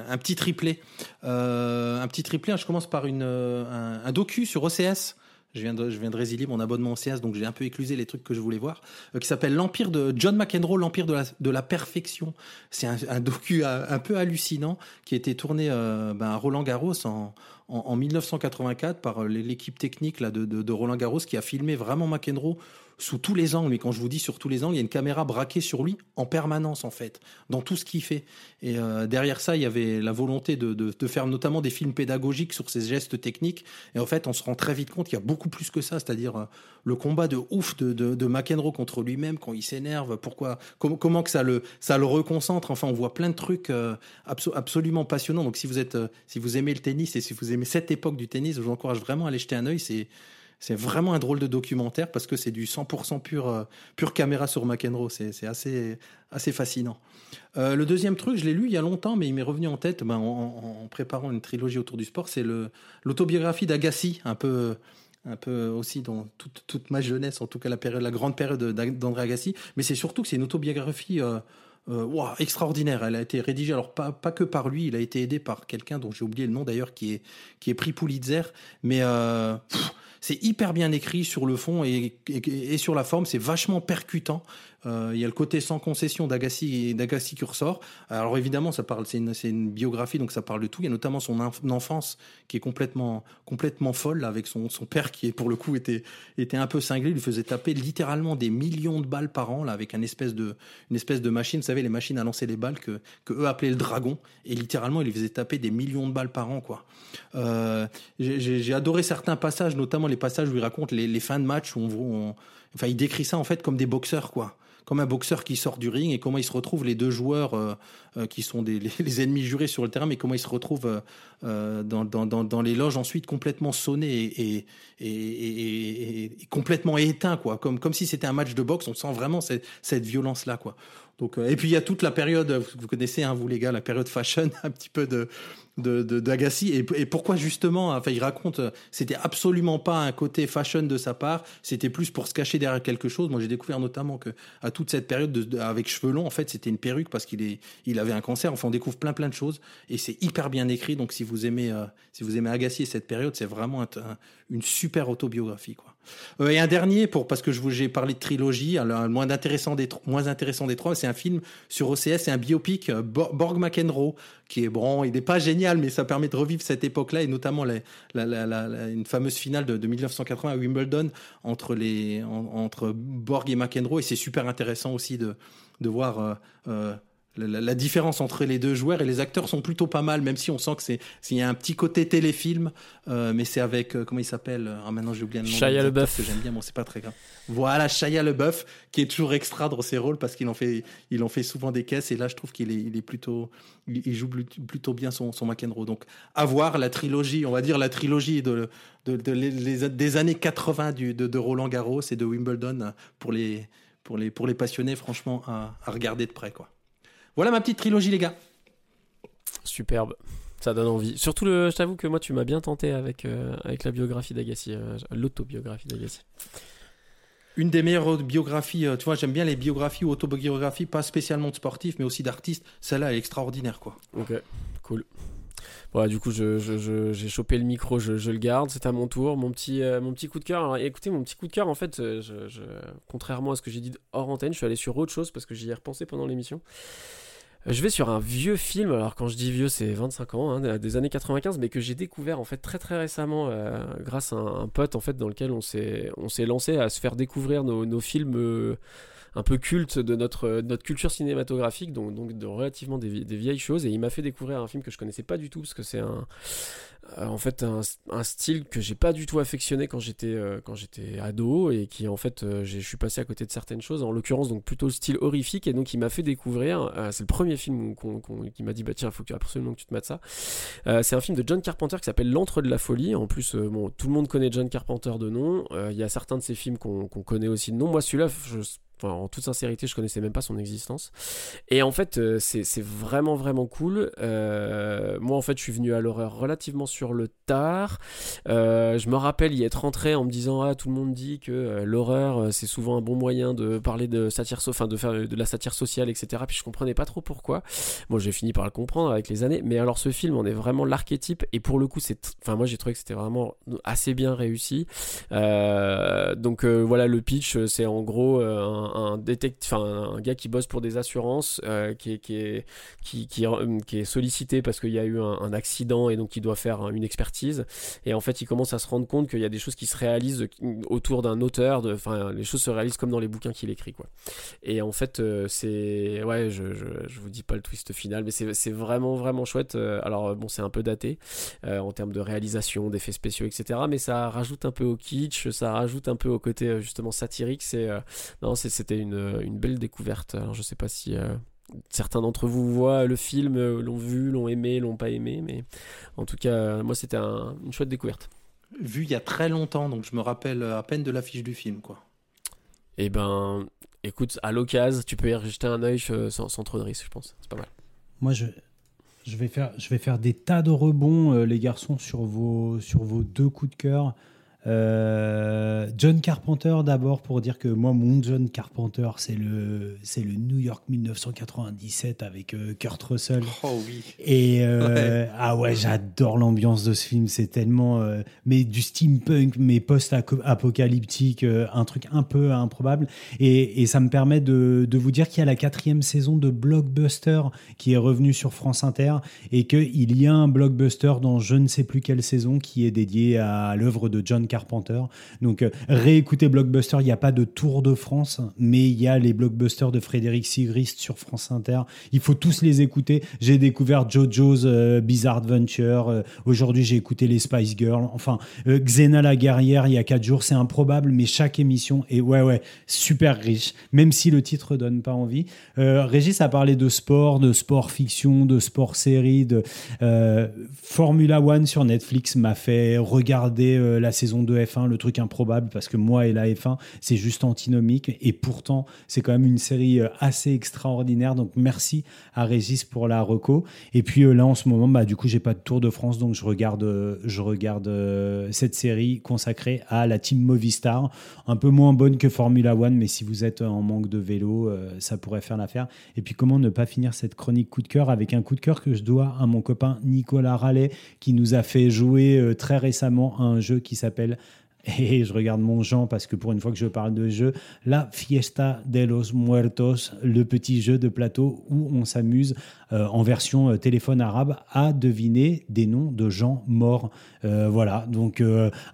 un, petit triplé. Euh, un petit triplé. Je commence par une, euh, un, un docu sur OCS. Je viens, de, je viens de résilier mon abonnement OCS, donc j'ai un peu éclusé les trucs que je voulais voir, qui s'appelle L'Empire de John McEnroe, l'Empire de la, de la perfection. C'est un, un docu un, peu hallucinant qui a été tourné ben, à Roland Garros en, en, en 1984 par l'équipe technique là, de, de Roland Garros qui a filmé vraiment McEnroe sous tous les angles. Mais quand je vous dis sur tous les angles, il y a une caméra braquée sur lui en permanence en fait, dans tout ce qu'il fait. Et euh, derrière ça, il y avait la volonté de, de, faire notamment des films pédagogiques sur ses gestes techniques. Et en fait, on se rend très vite compte qu'il y a beaucoup plus que ça, c'est-à-dire euh, le combat de ouf de, de, McEnroe contre lui-même quand il s'énerve, pourquoi, com- comment que ça le, ça le reconcentre. Enfin, on voit plein de trucs euh, abso- absolument passionnants. Donc, si vous êtes, si vous aimez le tennis et si vous aimez cette époque du tennis, je vous encourage vraiment à aller jeter un œil. C'est c'est vraiment un drôle de documentaire parce que c'est du 100% pur, euh, pure caméra sur McEnroe. C'est assez, assez fascinant. Euh, le deuxième truc, je l'ai lu il y a longtemps, mais il m'est revenu en tête ben, en, préparant une trilogie autour du sport. C'est l'autobiographie d'Agassi, un peu, un peu aussi dans toute, toute ma jeunesse, en tout cas la, période, la grande période d'A- d'André Agassi. Mais c'est surtout que c'est une autobiographie euh, euh, extraordinaire. Elle a été rédigée, alors pas, pas que par lui, il a été aidé par quelqu'un dont j'ai oublié le nom d'ailleurs, qui est, qui est prix Pulitzer. Mais c'est hyper bien écrit sur le fond et, sur la forme, c'est vachement percutant. Euh, il y a le côté sans concession d'Agassi qui ressort. Alors évidemment, ça parle, c'est une, biographie, donc ça parle de tout. Il y a notamment son enfance qui est complètement, complètement folle là, avec son, père qui, pour le coup, était, était un peu cinglé. Il lui faisait taper littéralement des millions de balles par an là, avec une espèce de, une espèce de machine. Vous savez, les machines à lancer les balles que, que eux appelaient le dragon. Et littéralement, il lui faisait taper des millions de balles par an, quoi. Euh, j'ai- adoré certains passages, notamment les passages où il raconte les, fins de match où enfin, il décrit ça en fait comme des boxeurs, quoi. Comme un boxeur qui sort du ring et comment ils se retrouvent les deux joueurs euh, euh, qui sont des, les, ennemis jurés sur le terrain, mais comment ils se retrouvent euh, euh, dans, dans, dans, dans les loges ensuite complètement sonnés et, et, et, et- complètement éteints, quoi. Comme, comme si c'était un match de boxe, on sent vraiment cette, cette violence-là, quoi. Donc, euh, et puis il y a toute la période, vous connaissez, hein, vous les gars, la période fashion, un petit peu de de d'Agassi et, et pourquoi justement enfin il raconte c'était absolument pas un côté fashion de sa part. C'était plus pour se cacher derrière quelque chose. Moi j'ai découvert notamment que à toute cette période de, avec cheveux longs en fait c'était une perruque parce qu'il est il avait un cancer. Enfin on découvre plein plein de choses. Et c'est hyper bien écrit. Donc si vous aimez euh, si vous aimez Agassi et cette période c'est vraiment un- un- une super autobiographie quoi euh, et un dernier pour parce que je vous j'ai parlé de trilogie alors le moins intéressant des moins intéressant des trois c'est un film sur OCS c'est un biopic euh, Bo- Borg McEnroe qui est bon il n'est pas génial mais ça permet de revivre cette époque là et notamment la, une fameuse finale de, de 1980 à Wimbledon entre les en- entre Borg et McEnroe et c'est super intéressant aussi de de voir euh, la, la- différence entre les deux joueurs et les acteurs sont plutôt pas mal, même si on sent que c'est s'il y a un petit côté téléfilm, euh, mais c'est avec euh, comment il s'appelle Ah maintenant j'ai oublié le nom. Shia LaBeouf. que j'aime bien, bon c'est pas très grave. Voilà Shia LeBeouf qui est toujours extra dans ses rôles parce qu'il en fait il en fait souvent des caisses et là je trouve qu'il est il est plutôt il, il joue plut- plutôt bien son son McEnroe. Donc à voir la trilogie, on va dire la trilogie de de, de les- les- des années 80 du, de, de Roland Garros et de Wimbledon pour les pour les pour les passionnés franchement à, à regarder de près quoi. Voilà ma petite trilogie, les gars. Superbe. Ça donne envie. Surtout, le, je t'avoue que moi, tu m'as bien tenté avec, euh, avec la biographie d'Agassi, euh, l'autobiographie d'Agassi. Une des meilleures biographies, euh, tu vois, j'aime bien les biographies ou autobiographies, pas spécialement de sportifs, mais aussi d'artistes. Celle-là est extraordinaire, quoi. Ok, cool. Voilà, du coup, je, je- je- j'ai chopé le micro, je, le garde, c'est à mon tour. Mon petit, euh, mon petit coup de cœur. Alors, écoutez, mon petit coup de cœur, en fait, contrairement à ce que j'ai dit hors antenne, je suis allé sur autre chose parce que j'y ai repensé pendant l'émission. Je vais sur un vieux film, alors quand je dis vieux c'est 25 ans, hein, des années 95, mais que j'ai découvert en fait très très récemment euh, grâce à un, pote en fait dans lequel on s'est lancé à se faire découvrir nos, nos films euh, un peu cultes de notre, notre culture cinématographique, donc, donc de relativement des, des vieilles choses, et il m'a fait découvrir un film que je connaissais pas du tout parce que c'est un euh, en fait un, un, style que j'ai pas du tout affectionné quand j'étais euh, quand j'étais ado et qui en fait euh, je suis passé à côté de certaines choses en l'occurrence donc plutôt le style horrifique. Et donc il m'a fait découvrir c'est le premier film qui m'a dit bah tiens il faut que, absolument que tu te mates ça. C'est un film de John Carpenter qui s'appelle L'antre de la folie. En plus bon tout le monde connaît John Carpenter de nom. Il y a certains de ses films qu'on connaît aussi de nom. Moi celui-là je en toute sincérité, je connaissais même pas son existence. Et en fait, euh, c'est vraiment, vraiment cool. Euh, moi, en fait, je suis venu à l'horreur relativement sur le tard. Euh, je me rappelle y être rentré en me disant Ah, tout le monde dit que l'horreur, c'est souvent un bon moyen de parler de satire, enfin, de faire de la satire sociale, etc. Puis je comprenais pas trop pourquoi. Bon, j'ai fini par le comprendre avec les années. Mais alors, ce film, on est vraiment l'archétype. Et pour le coup, c'est. Enfin, moi, j'ai trouvé que c'était vraiment assez bien réussi. donc, voilà, le pitch, c'est en gros un un, un gars qui bosse pour des assurances, euh, qui, est, qui, est, qui, qui, est sollicité parce qu'il y a eu un, accident et donc il doit faire une expertise. Et en fait, il commence à se rendre compte qu'il y a des choses qui se réalisent autour d'un auteur. Enfin, les choses se réalisent comme dans les bouquins qu'il écrit, quoi. Et en fait, euh, c'est ouais, je, je, je, vous dis pas le twist final, mais c'est vraiment vraiment chouette. Euh, alors bon, c'est un peu daté en termes de réalisation, d'effets spéciaux, etc. Mais ça rajoute un peu au kitsch, ça rajoute un peu au côté justement satirique. C'est non, c'est c'était une, belle découverte. Alors, je sais pas si euh, certains d'entre vous voient le film, euh, l'ont vu, l'ont aimé, l'ont pas aimé, mais en tout cas, moi, c'était une chouette découverte. Vu il y a très longtemps, donc je me rappelle à peine de l'affiche du film, quoi. Eh ben, écoute, à l'occasion, tu peux y jeter un œil euh, sans, trop de risque, je pense. C'est pas mal. Moi, je, je, vais faire, je vais faire des tas de rebonds, les garçons, sur vos, sur vos deux coups de cœur. Euh, John Carpenter d'abord pour dire que moi mon John Carpenter c'est le c'est le New York 1997 avec euh, Kurt Russell. Oh oui. Et euh, ah ouais j'adore l'ambiance de ce film c'est tellement mais du steampunk mais post-apocalyptique un truc un peu improbable et, et ça me permet de, de vous dire qu'il y a la quatrième saison de Blockbuster qui est revenue sur France Inter et qu'il y a un Blockbuster dans je ne sais plus quelle saison qui est dédié à l'œuvre de John Carpenter Carpenter. Donc euh, réécoutez Blockbuster, il n'y a pas de Tour de France, mais il y a les blockbusters de Frédéric Sigrist sur France Inter. Il faut tous les écouter. J'ai découvert JoJo's euh, Bizarre Adventure. Euh, aujourd'hui, j'ai écouté les Spice Girls. Enfin, Xena la guerrière, il y a quatre jours. C'est improbable, mais chaque émission est ouais, ouais, super riche, même si le titre donne pas envie. Régis a parlé de sport, de sport fiction, de sport série, de Formula One sur Netflix m'a fait regarder la saison de F1, le truc improbable, parce que moi et la F1, c'est juste antinomique. Et pourtant, c'est quand même une série euh, assez extraordinaire. Donc merci à Régis pour la reco. Et puis euh, là, en ce moment, bah, du coup, j'ai pas de Tour de France, donc je regarde, euh, je regarde cette série consacrée à la team Movistar. Un peu moins bonne que Formula One, mais si vous êtes en manque de vélo, ça pourrait faire l'affaire. Et puis comment ne pas finir cette chronique coup de cœur avec un coup de cœur que je dois à mon copain Nicolas Rallet, qui nous a fait jouer très récemment à un jeu qui s'appelle et je regarde mon Jean parce que pour une fois que je parle de jeu, la Fiesta de los Muertos, le petit jeu de plateau où on s'amuse euh, en version euh, téléphone arabe à deviner des noms de gens morts. Euh, voilà, donc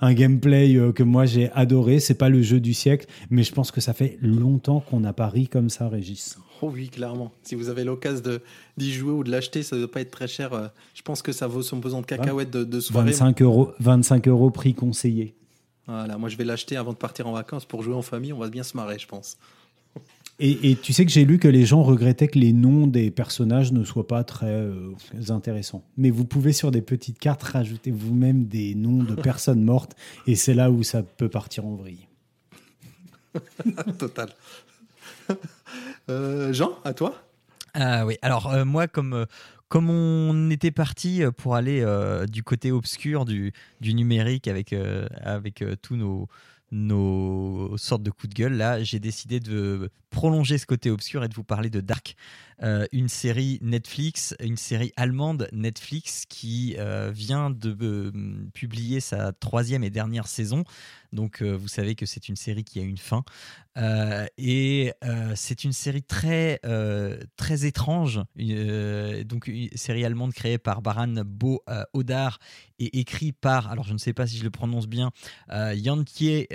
un gameplay que moi j'ai adoré. C'est pas le jeu du siècle, mais je pense que ça fait longtemps qu'on n'a pas ri comme ça, Régis. Oh oui, clairement. Si vous avez l'occasion d'y jouer ou de l'acheter, ça ne doit pas être très cher. Je pense que ça vaut son pesant de cacahuètes de, de soirée. 25 euros, 25 euros prix conseillé. Voilà, moi je vais l'acheter avant de partir en vacances pour jouer en famille. On va bien se marrer, je pense. Et, tu sais que j'ai lu que les gens regrettaient que les noms des personnages ne soient pas très euh, intéressants. Mais vous pouvez sur des petites cartes rajouter vous-même des noms de personnes mortes et c'est là où ça peut partir en vrille. Total. Euh, Jean, à toi. Ah oui, alors euh, moi comme comme on était parti euh, pour aller euh, du côté obscur du, numérique avec, euh, avec tous nos, nos sortes de coups de gueule, là, j'ai décidé de prolonger ce côté obscur et de vous parler de Dark, une série Netflix, une série allemande Netflix qui vient de publier sa troisième et dernière saison. Donc, vous savez que c'est une série qui a une fin. Euh, et euh, c'est une série très, euh, très étrange. euh, donc, une série allemande créée par Baran Bo euh, Odar et écrit par, alors je ne sais pas si je le prononce bien, euh, Jankie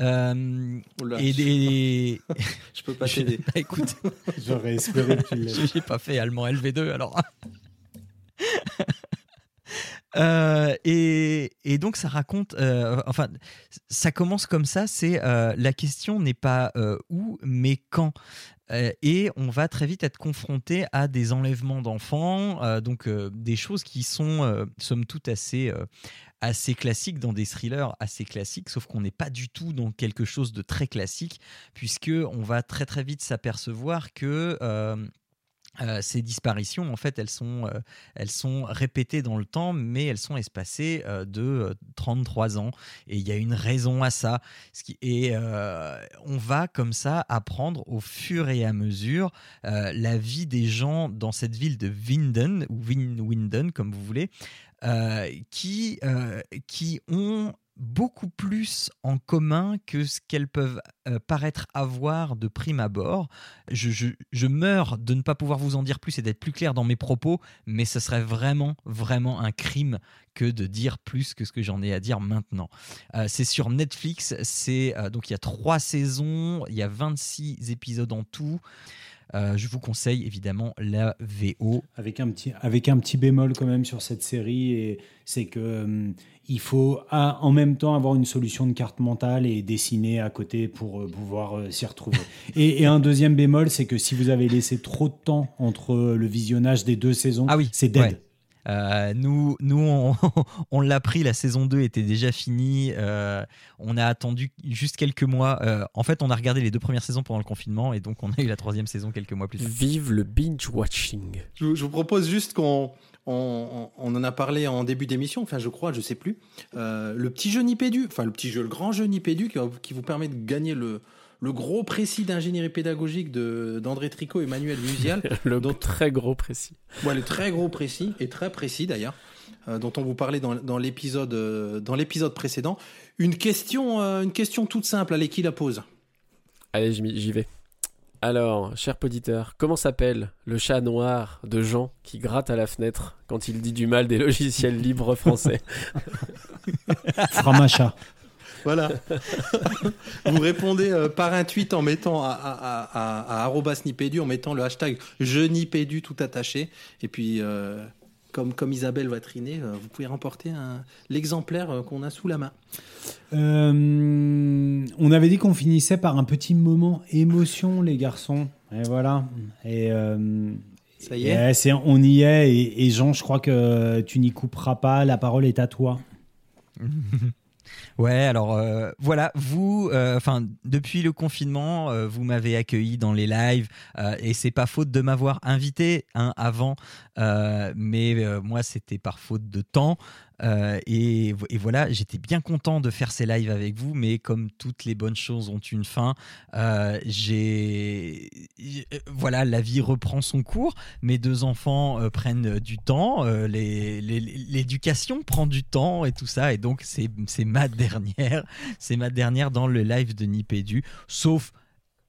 euh, Oula, et des. Je peux pas t'aider. bah, écoute, J'aurais espéré que tu l'aies. j'ai pas fait allemand LV2 alors. Euh, et, et donc ça raconte, euh, enfin, ça commence comme ça. C'est euh, la question n'est pas euh, où, mais quand. Euh, et on va très vite être confronté à des enlèvements d'enfants, euh, donc euh, des choses qui sont, euh, somme toute, assez, euh, assez classiques dans des thrillers assez classiques, sauf qu'on n'est pas du tout dans quelque chose de très classique, puisque on va très très vite s'apercevoir que euh, euh, ces disparitions, en fait, elles sont, euh, elles sont répétées dans le temps, mais elles sont espacées euh, de euh, 33 ans. Et il y a une raison à ça. Et on va comme ça apprendre au fur et à mesure la vie des gens dans cette ville de Winden, ou Win Winden, comme vous voulez, qui, euh, qui ont beaucoup plus en commun que ce qu'elles peuvent euh, paraître avoir de prime abord. Je, je- meurs de ne pas pouvoir vous en dire plus et d'être plus clair dans mes propos, mais ce serait vraiment, vraiment un crime que de dire plus que ce que j'en ai à dire maintenant. Euh, c'est sur Netflix, c'est euh, donc il y a trois saisons, il y a 26 épisodes en tout. Euh, je vous conseille évidemment la VO. Avec un, petit, avec un petit bémol quand même sur cette série, et c'est que hum, il faut à- en même temps avoir une solution de carte mentale et dessiner à côté pour euh, pouvoir euh, s'y retrouver. et, et un deuxième bémol, c'est que si vous avez laissé trop de temps entre euh, le visionnage des deux saisons, Ah oui, c'est dead. ouais. Euh, nous, nous on, on l'a pris, la saison 2 était déjà finie. euh, on a attendu juste quelques mois. Euh, en fait, on a regardé les deux premières saisons pendant le confinement et donc on a eu la troisième saison quelques mois plus tard. Vive le binge watching. Je, vous- je vous propose juste qu'on on, on en a parlé en début d'émission, enfin je crois, je sais plus. Euh, le petit jeu Nipédu, enfin le petit jeu, le grand jeu Nipédu qui vous permet de gagner le, le gros précis d'ingénierie pédagogique de- d'André Tricot et Manuel Musial. Le très gros précis. Ouais, le très gros précis et très précis d'ailleurs, euh, dont on vous parlait dans, dans l'épisode euh, dans l'épisode précédent. Une question, euh, une question toute simple. Allez, qui la pose? Allez, j'y j'y vais. Alors, cher auditeur, comment s'appelle le chat noir de Jean qui gratte à la fenêtre quand il dit du mal des logiciels libres français? Framacha. Voilà. vous répondez euh, par un tweet en mettant à, à, à, en mettant le hashtag je Nipédu tout attaché. Et puis, euh, comme, comme Isabelle va triner, euh, vous pouvez remporter l'exemplaire euh, qu'on a sous la main. Euh, on avait dit qu'on finissait par un petit moment émotion, les garçons. Et voilà. Et, euh, Ça y et, est on y est. Et, et Jean, je crois que tu n'y couperas pas. La parole est à toi. Ouais, alors euh, voilà, vous, euh, enfin depuis le confinement, euh, vous m'avez accueilli dans les lives et c'est pas faute de m'avoir invité hein, avant, mais moi c'était par faute de temps et, et voilà, j'étais bien content de faire ces lives avec vous, mais comme toutes les bonnes choses ont une fin, j'ai, voilà, la vie reprend son cours. Mes deux enfants prennent du temps, l'éducation prend du temps et tout ça, et donc c'est ma dernière, c'est ma dernière dans le live de Nipédu, sauf.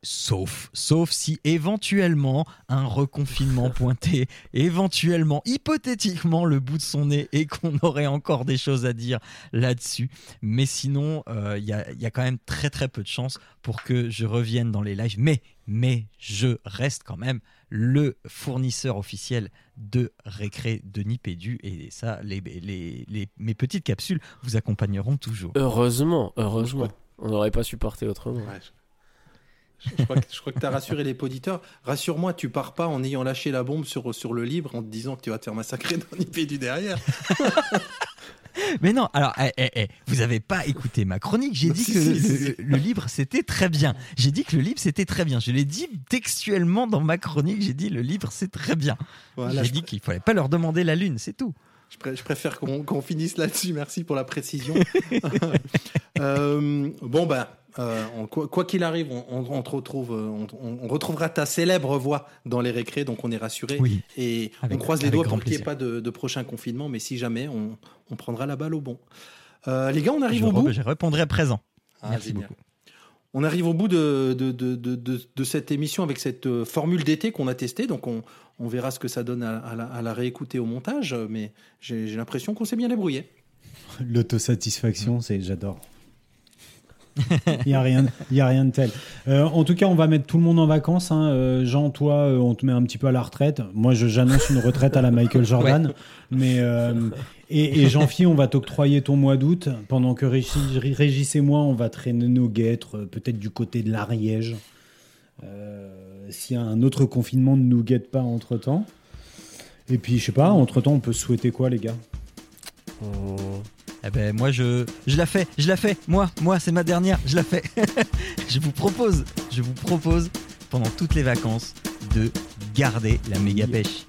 Sauf, sauf si éventuellement un reconfinement pointé, éventuellement, hypothétiquement, le bout de son nez et qu'on aurait encore des choses à dire là-dessus. Mais sinon, euh, il y, a, il y a quand même très très peu de chances pour que je revienne dans les lives. Mais, mais je reste quand même le fournisseur officiel de récré de Nipédu. Et ça, les, les, les- mes petites capsules vous accompagneront toujours. Heureusement, heureusement. On n'aurait pas supporté autrement. Ouais, je... crois que, je crois que tu as rassuré les auditeurs. Rassure-moi, tu pars pas en ayant lâché la bombe sur, sur le livre en te disant que tu vas te faire massacrer dans Nipédu derrière. Mais non, alors, eh, eh, eh, vous avez pas écouté ma chronique. J'ai dit si, que si, le, si, si. le- le livre c'était très bien. J'ai dit que le livre c'était très bien. Je l'ai dit textuellement dans ma chronique. J'ai dit le livre c'est très bien. Voilà, J'ai dit qu'il fallait pas leur demander la lune, c'est tout. je pré- je préfère qu'on qu'on finisse là-dessus. Merci pour la précision. Euh, bon, ben, euh, on- quoi qu'il arrive, on, on- on te retrouve, euh, on, retrouvera ta célèbre voix dans les récrés, donc on est rassuré. Oui. Et Avec- on croise les doigts pour qu'il n'y ait pas de, de prochain confinement, mais si jamais, on, on prendra la balle au bon. Euh, les gars, on arrive Je, au bout. je répondrai à présent. Ah, Merci beaucoup. on arrive au bout de, de, de, de, de- de cette émission avec cette formule d'été qu'on a testée. Donc, on, on verra ce que ça donne à, à la, à la réécouter au montage. Mais j'ai j'ai l'impression qu'on s'est bien débrouillé. L'autosatisfaction, c'est j'adore. Il n'y a, rien- il y a rien de tel. Euh, en tout cas, on va mettre tout le monde en vacances. hein. Euh, Jean, toi, euh, on te met un petit peu à la retraite. Moi, j'annonce une retraite à la Michael Jordan. Mais, euh, et, et Jean-Phi, on va t'octroyer ton mois d'août. Pendant que Régis, Régis et moi, on va traîner nos guêtres, peut-être du côté de l'Ariège. Euh, si un autre confinement ne nous guette pas entre-temps. Et puis, je sais pas, entre-temps, on peut se souhaiter quoi, les gars? Eh ben moi je, je la fais, je la fais, moi, moi c'est ma dernière, je la fais. je vous propose, je vous propose pendant toutes les vacances de garder la méga pêche.